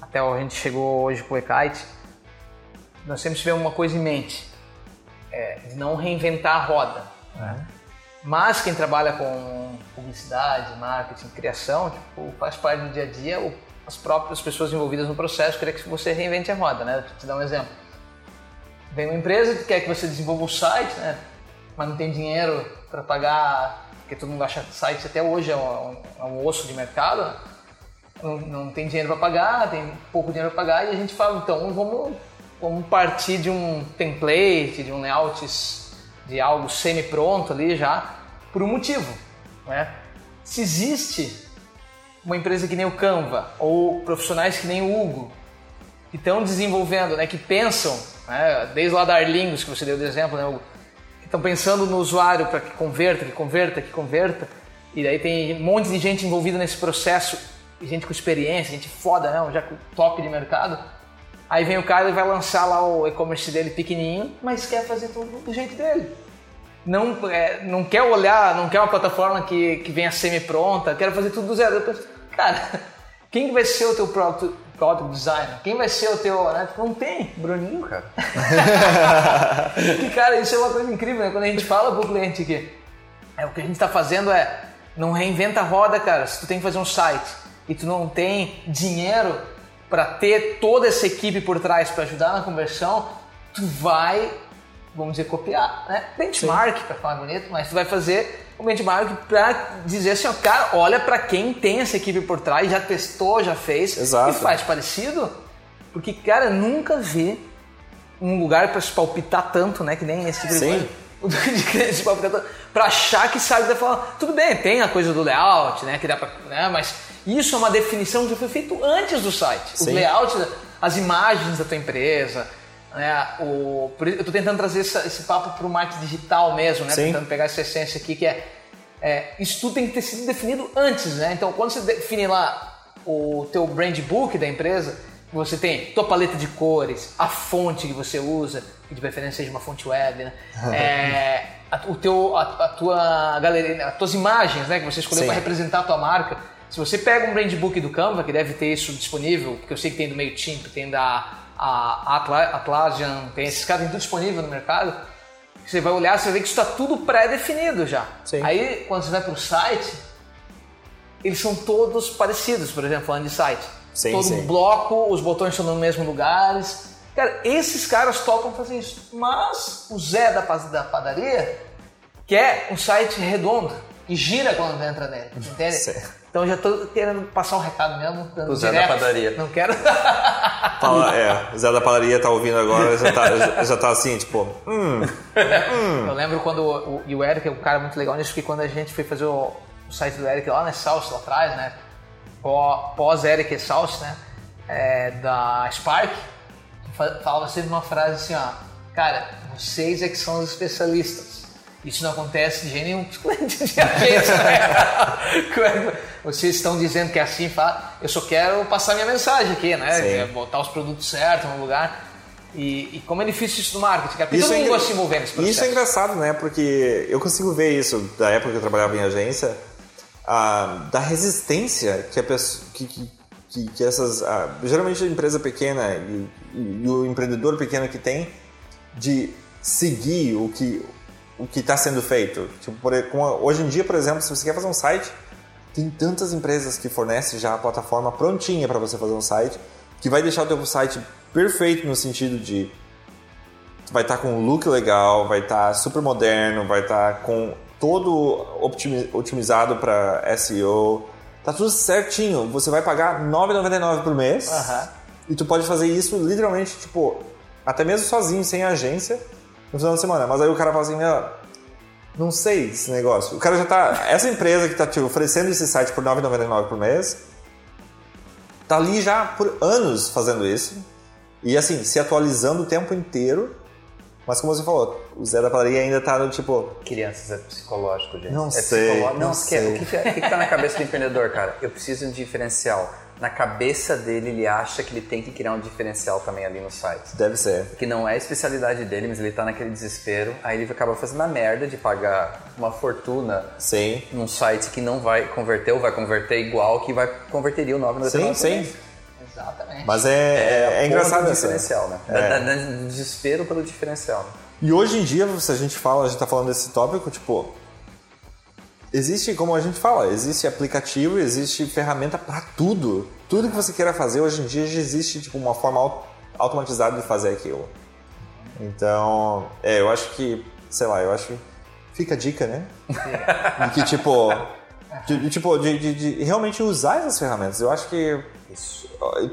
até a gente chegou hoje com o eKite, nós sempre tivemos uma coisa em mente, é, de não reinventar a roda. Né? Mas quem trabalha com publicidade, marketing, criação, tipo, faz parte do dia a dia, as próprias pessoas envolvidas no processo querem que você reinvente a roda, né? Vou te dar um exemplo. Vem uma empresa que quer que você desenvolva o site, né? Mas não tem dinheiro para pagar, porque todo mundo acha que site até hoje é um, é um osso de mercado, não, não, tem dinheiro para pagar, tem pouco dinheiro para pagar, e a gente fala, então vamos, vamos partir de um template, de um layout de algo semi-pronto ali já, por um motivo. Né? Se existe uma empresa que nem o Canva, ou profissionais que nem o Hugo, que estão desenvolvendo, né, que pensam, né, desde lá da Arlingos, que você deu de exemplo, né, Hugo, que estão pensando no usuário para que converta, que converta, que converta, e daí tem um monte de gente envolvida nesse processo, gente com experiência, gente foda, né, já top de mercado, Aí vem o cara e vai lançar lá o e-commerce dele pequenininho, mas quer fazer tudo do jeito dele. Não, é, não quer olhar, não quer uma plataforma que, que venha semi-pronta, quer fazer tudo do zero. Penso, cara, quem que vai ser o teu product, product designer? Quem vai ser o teu... Né? Não tem, Bruninho, cara. e, cara, isso é uma coisa incrível, né? Quando a gente fala pro cliente que é, o que a gente está fazendo é não reinventa a roda, cara. Se tu tem que fazer um site e tu não tem dinheiro para ter toda essa equipe por trás para ajudar na conversão, tu vai, vamos dizer, copiar, né? Benchmark, para falar bonito, mas tu vai fazer um benchmark para dizer assim, ó, cara, olha para quem tem essa equipe por trás, já testou, já fez Exato. e faz parecido. Porque, cara, nunca vi um lugar para se palpitar tanto, né? Que nem esse tipo Sim. de coisa. Pra achar que sabe, da falar, tudo bem, tem a coisa do layout, né? Que dá pra, né, mas isso é uma definição que foi feito antes do site. Sim. O layout, as imagens da tua empresa, né? O, eu estou tentando trazer essa, esse papo para o marketing digital mesmo, né? Sim. Tentando pegar essa essência aqui que é, é, isso tudo tem que ter sido definido antes, né? Então, quando você define lá o teu brand book da empresa, você tem tua paleta de cores, a fonte que você usa, que de preferência seja uma fonte web, né? É, a, o teu, a, a, tua galeria, as tuas imagens, né? Que você escolheu para representar a tua marca. Se você pega um brand book do Canva, que deve ter isso disponível, porque eu sei que tem do MailChimp, tem da a Atla, Atlassian, tem esses caras, tem tudo disponível no mercado. Você vai olhar, você vai ver que isso está tudo pré-definido já. Sim. Aí, quando você vai para o site, eles são todos parecidos, por exemplo, falando de site. Sim, Todo sim. bloco, os botões estão nos mesmos lugares. Cara, esses caras topam fazer isso. Mas o Zé da, da padaria quer um site redondo e gira quando entra nele, entende? Certo. Então já tô querendo passar um recado mesmo. O Zé da direto. padaria. Não quero. Fala, é, o Zé da padaria tá ouvindo agora, já tá, já, já tá assim, tipo, hum, Eu lembro quando o, e o Eric é um cara muito legal nisso, porque quando a gente foi fazer o, o site do Eric lá na Salsa, lá atrás, né? Pó- Pós-Eric Salsa, né? É, da Spark, fa- falava sempre uma frase assim, ó. Cara, vocês é que são os especialistas. Isso não acontece de jeito nenhum de agência, né? Vocês estão dizendo que é assim, fala, eu só quero passar minha mensagem aqui, né? Sim. É botar os produtos certos no lugar. E, e como é difícil isso no marketing, cara. Isso todo é mundo de se envolver nesse processo. Isso é engraçado, né? Porque eu consigo ver isso da época que eu trabalhava em agência, ah, da resistência que a pessoa, que, que, que, que essas, ah, geralmente a empresa pequena e, e- e o empreendedor pequeno que tem de seguir o que o que está sendo feito. Tipo, por- hoje em dia, por exemplo, se você quer fazer um site, tem tantas empresas que fornecem já a plataforma prontinha para você fazer um site que vai deixar o teu site perfeito no sentido de vai estar com um look legal, vai estar super moderno, vai estar com todo otimizado para SEO. Tá tudo certinho. Você vai pagar R$ 9,99 por mês. Aham. E tu pode fazer isso literalmente, tipo, até mesmo sozinho, sem agência, no final de semana. Mas aí o cara fala assim, meu, não sei esse negócio. O cara já tá. Essa empresa que tá te oferecendo esse site por R$ 9,99 por mês, tá ali já por anos fazendo isso. E assim, se atualizando o tempo inteiro. Mas como você falou, o Zé da Padaria ainda tá no tipo. Crianças é psicológico, gente. Não é sei, psicológico. não Não, que- sei. O que, que, é- o que que tá na cabeça do empreendedor, cara? Eu preciso de um diferencial. Na cabeça dele, ele acha que ele tem que criar um diferencial também ali no site. Deve ser. Que não é a especialidade dele, mas ele tá naquele desespero. Aí ele acaba fazendo a merda de pagar uma fortuna Sim. num site que não vai converter ou vai converter igual que vai converteria o 9,99 Sim, sim. Exatamente. Mas é, é, a porra engraçado do essa. diferencial, né? É. Da- desespero pelo diferencial. né? E hoje em dia, se a gente fala, a gente tá falando desse tópico, tipo. Existe, como a gente fala, existe aplicativo, existe ferramenta para tudo. Tudo que você queira fazer hoje em dia já existe tipo uma forma au- automatizada de fazer aquilo. Então, é, eu acho que, sei lá, eu acho que fica a dica, né? De que tipo, de, tipo de, de- de realmente usar essas ferramentas. Eu acho que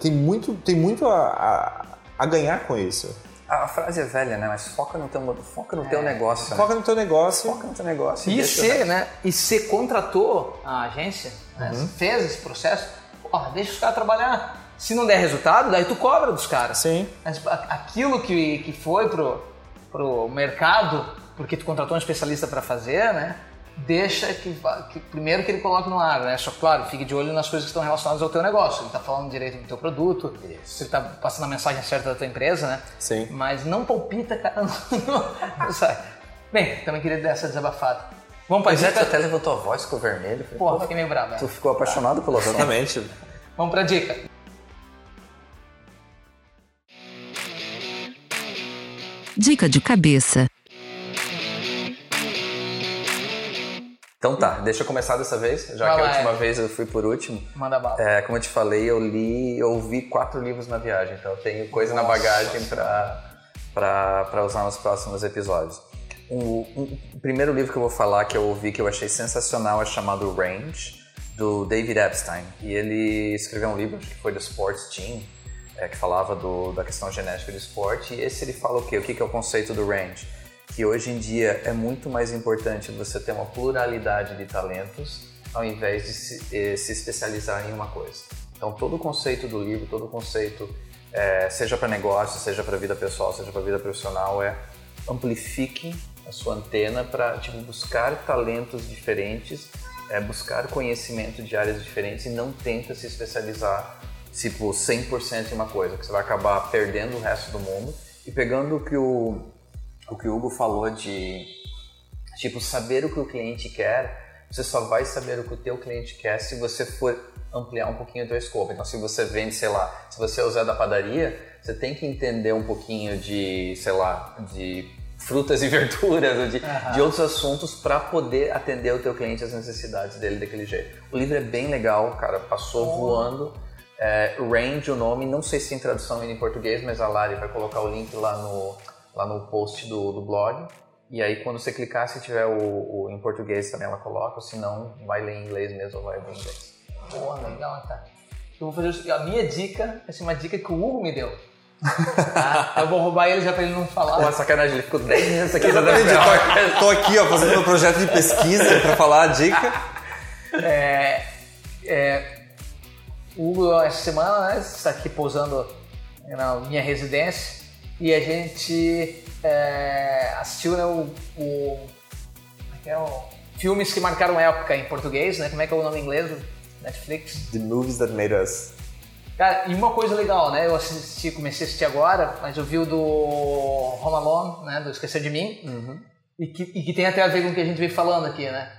tem muito, tem muito a, a, a ganhar com isso. A frase é velha, né? Mas foca no teu, foca no teu negócio. né? Foca no teu negócio. Foca no teu negócio. E você, né? E você contratou a agência, né, Uhum. fez esse processo, ó, deixa os caras trabalhar. Se não der resultado, daí tu cobra dos caras. Sim. Mas aquilo que, que foi pro, pro mercado, porque tu contratou um especialista para fazer, né? Deixa que, que primeiro que ele coloque no ar, né? Só claro, fique de olho nas coisas que estão relacionadas ao teu negócio. Ele tá falando direito do teu produto, se ele tá passando a mensagem certa da tua empresa, né? Sim. Mas não palpita, cara. Não, não sai. Bem, também queria dar essa desabafada. Vamos é, tu dica? até levantou a voz com o vermelho. Falei, Porra, fiquei meio bravo. Tu né? ficou apaixonado pelo assunto. Exatamente. Vamos pra dica. Dica de cabeça. Então tá, deixa eu começar dessa vez, já Vai que a lá, última Ed. vez eu fui por último. Manda bala. É, como eu te falei, eu li, eu ouvi quatro livros na viagem, então eu tenho coisa na Nossa bagagem para usar nos próximos episódios. O, um- o primeiro livro que eu vou falar que eu ouvi que eu achei sensacional é chamado Range, do David Epstein. E ele escreveu um livro, acho que foi do Sports Team, é, que falava do- da questão genética do esporte. E esse ele fala o quê? O que que é o conceito do range? Que hoje em dia é muito mais importante você ter uma pluralidade de talentos ao invés de se, eh, se especializar em uma coisa. Então todo o conceito do livro, todo o conceito, eh, seja para negócio, seja para vida pessoal, seja para vida profissional, é amplifique a sua antena para tipo, buscar talentos diferentes, é, buscar conhecimento de áreas diferentes e não tenta se especializar tipo 100% em uma coisa, que você vai acabar perdendo o resto do mundo e pegando o que o, o que o Hugo falou de tipo saber o que o cliente quer, você só vai saber o que o teu cliente quer se você for ampliar um pouquinho o teu escopo. Então se você vende, sei lá, se você é o Zé da padaria, você tem que entender um pouquinho de, sei lá, de frutas e verduras, ou de, de outros assuntos para poder atender o teu cliente as necessidades dele daquele jeito. O livro é bem legal, cara, passou voando. É, Range o nome, não sei se tem tradução ainda em português, mas a Lari vai colocar o link lá no, lá no post do, do blog. E aí quando você clicar, se tiver o, o em português também ela coloca, se não, vai ler em inglês mesmo ou vai ler em inglês. Pô, legal, tá. Eu vou fazer a minha dica, essa é uma dica que o Hugo me deu. Tá? Eu vou roubar ele já pra ele não falar. Pô, sacanagem, ele ficou 10 minutos aqui já eu tô, tô aqui ó, fazendo meu projeto de pesquisa para falar a dica. É, é, o Hugo, essa semana, né, está aqui pousando na minha residência e a gente é, assistiu né, o, o, como é que é o- filmes que marcaram época em português, né? Como é que é o nome em inglês? Netflix. The movies that made us. Cara, e uma coisa legal, né? Eu assisti, comecei a assistir agora, mas eu vi o do Home Alone, né? Do Esquecer de Mim. E, que, e que tem até a ver com o que a gente veio falando aqui, né?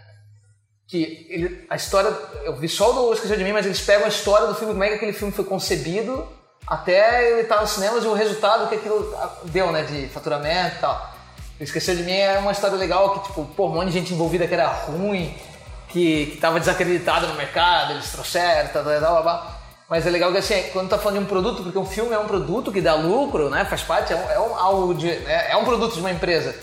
Que ele, a história, eu vi só o do Esquecer de Mim, mas eles pegam a história do filme, como é que aquele filme foi concebido, até ele estar nos cinemas e o resultado que aquilo deu, né? De faturamento e tal. O Esquecer de Mim é uma história legal que, tipo, pô, um monte de gente envolvida que era ruim, que, que tava desacreditada no mercado, eles trouxeram, tal, tal, tal, tal, tal. Mas é legal que assim, quando tá falando de um produto, porque um filme é um produto que dá lucro, né? Faz parte, é um, é um, algo de, né? é um produto de uma empresa.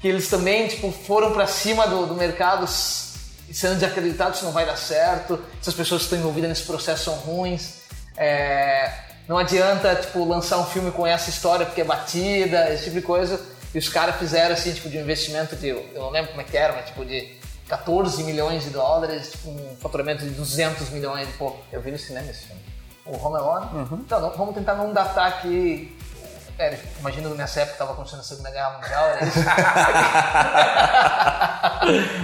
Que eles também, tipo, foram para cima do, do mercado sendo desacreditados se não vai dar certo, se as pessoas que estão envolvidas nesse processo são ruins. É, não adianta, tipo, lançar um filme com essa história porque é batida, esse tipo de coisa. E os caras fizeram, assim, tipo, de um investimento de, eu não lembro como é que era, mas tipo, de 14 milhões de dólares, tipo, um faturamento de 200 milhões, pô. Eu vi no cinema esse filme. O Home Alone? Uhum. Então, vamos tentar não datar aqui é, imagina nessa época estava acontecendo a Segunda Guerra Mundial, era isso?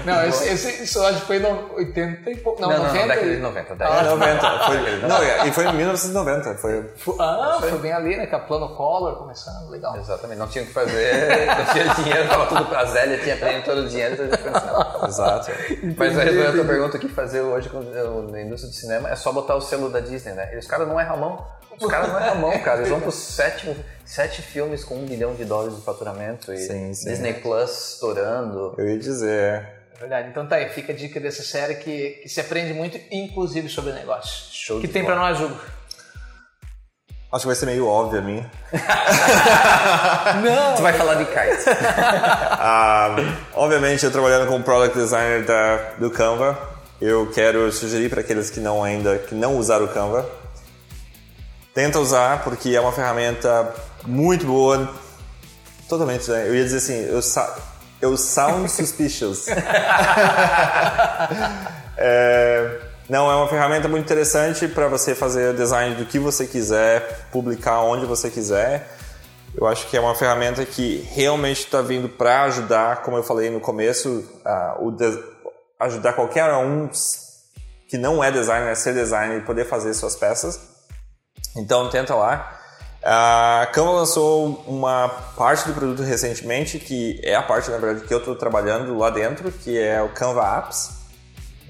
não, esse, esse, isso acho que foi em 80 e pouco. Não, não, 90. Não, década de 90. Década. Ah, 90. Foi, não, e foi em 1990. Foi, ah, foi, foi bem ali, né? Com a Plano Collor começando, legal. Exatamente, não tinha o que fazer, não tinha dinheiro, tava tudo pra Zélia, tinha prêmio todo o dinheiro, então Exato. Mas a respondendo a tua pergunta, o que fazer hoje na indústria de cinema é só botar o selo da Disney, né? E os caras não erram a mão. Os caras não erram a mão, cara. Eles vão pro sétimo sete filmes com um bilhão de dólares de faturamento e sim, sim. Disney Plus estourando. Eu ia dizer. É verdade. Então tá aí, fica a dica dessa série que, que se aprende muito, inclusive sobre negócios. Show que tem para nós, Hugo? Acho que vai ser meio óbvio a mim. Não! Tu vai falar de kite. ah, obviamente, eu trabalhando como Product Designer da, do Canva, eu quero sugerir para aqueles que não ainda que não usaram o Canva, tenta usar porque é uma ferramenta muito boa. Totalmente, né? Eu ia dizer assim, eu, eu sound suspicious. é, não, é uma ferramenta muito interessante para você fazer design do que você quiser, publicar onde você quiser. Eu acho que é uma ferramenta que realmente está vindo para ajudar, como eu falei no começo, uh, o ajudar qualquer um que não é designer a ser designer e poder fazer suas peças. Então tenta lá. A Canva lançou uma parte do produto recentemente, que é a parte, na verdade, que eu estou trabalhando lá dentro, que é o Canva Apps.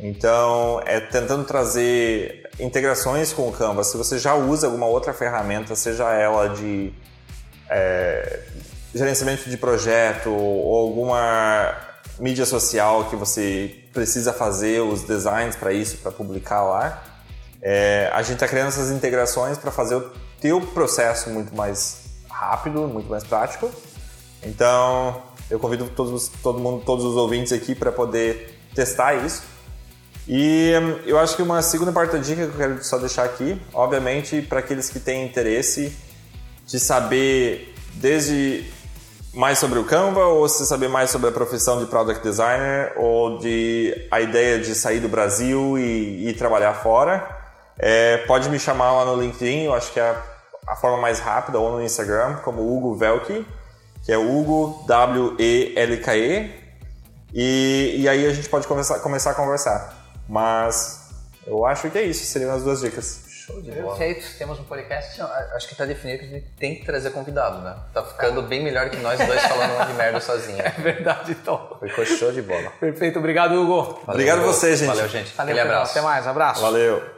Então, é tentando trazer integrações com o Canva. Se você já usa alguma outra ferramenta, seja ela de é, gerenciamento de projeto ou alguma mídia social que você precisa fazer os designs para isso, para publicar lá, é, a gente está criando essas integrações para fazer o teu processo muito mais rápido, muito mais prático. Então, eu convido todos, todo mundo, todos os ouvintes aqui para poder testar isso. E hum, eu acho que uma segunda parte da dica que eu quero só deixar aqui, obviamente, para aqueles que têm interesse de saber desde mais sobre o Canva ou se saber mais sobre a profissão de product designer ou de a ideia de sair do Brasil e, e trabalhar fora, é, pode me chamar lá no LinkedIn, eu acho que é a, forma mais rápida, ou no Instagram, como Hugo Velke, que é Hugo W-E-L-K-E. E, e aí a gente pode começar, começar a conversar. Mas eu acho que é isso, seriam as duas dicas. Show de bola. Perfeito, temos um podcast. Acho que está definido que a gente tem que trazer convidado, né? Tá ficando bem melhor que nós dois falando de merda sozinho. É verdade, então. Ficou show de bola. Perfeito, obrigado, Hugo. Valeu, obrigado Hugo. você, gente. Valeu, gente. Valeu, abraço. Até mais, abraço. Valeu.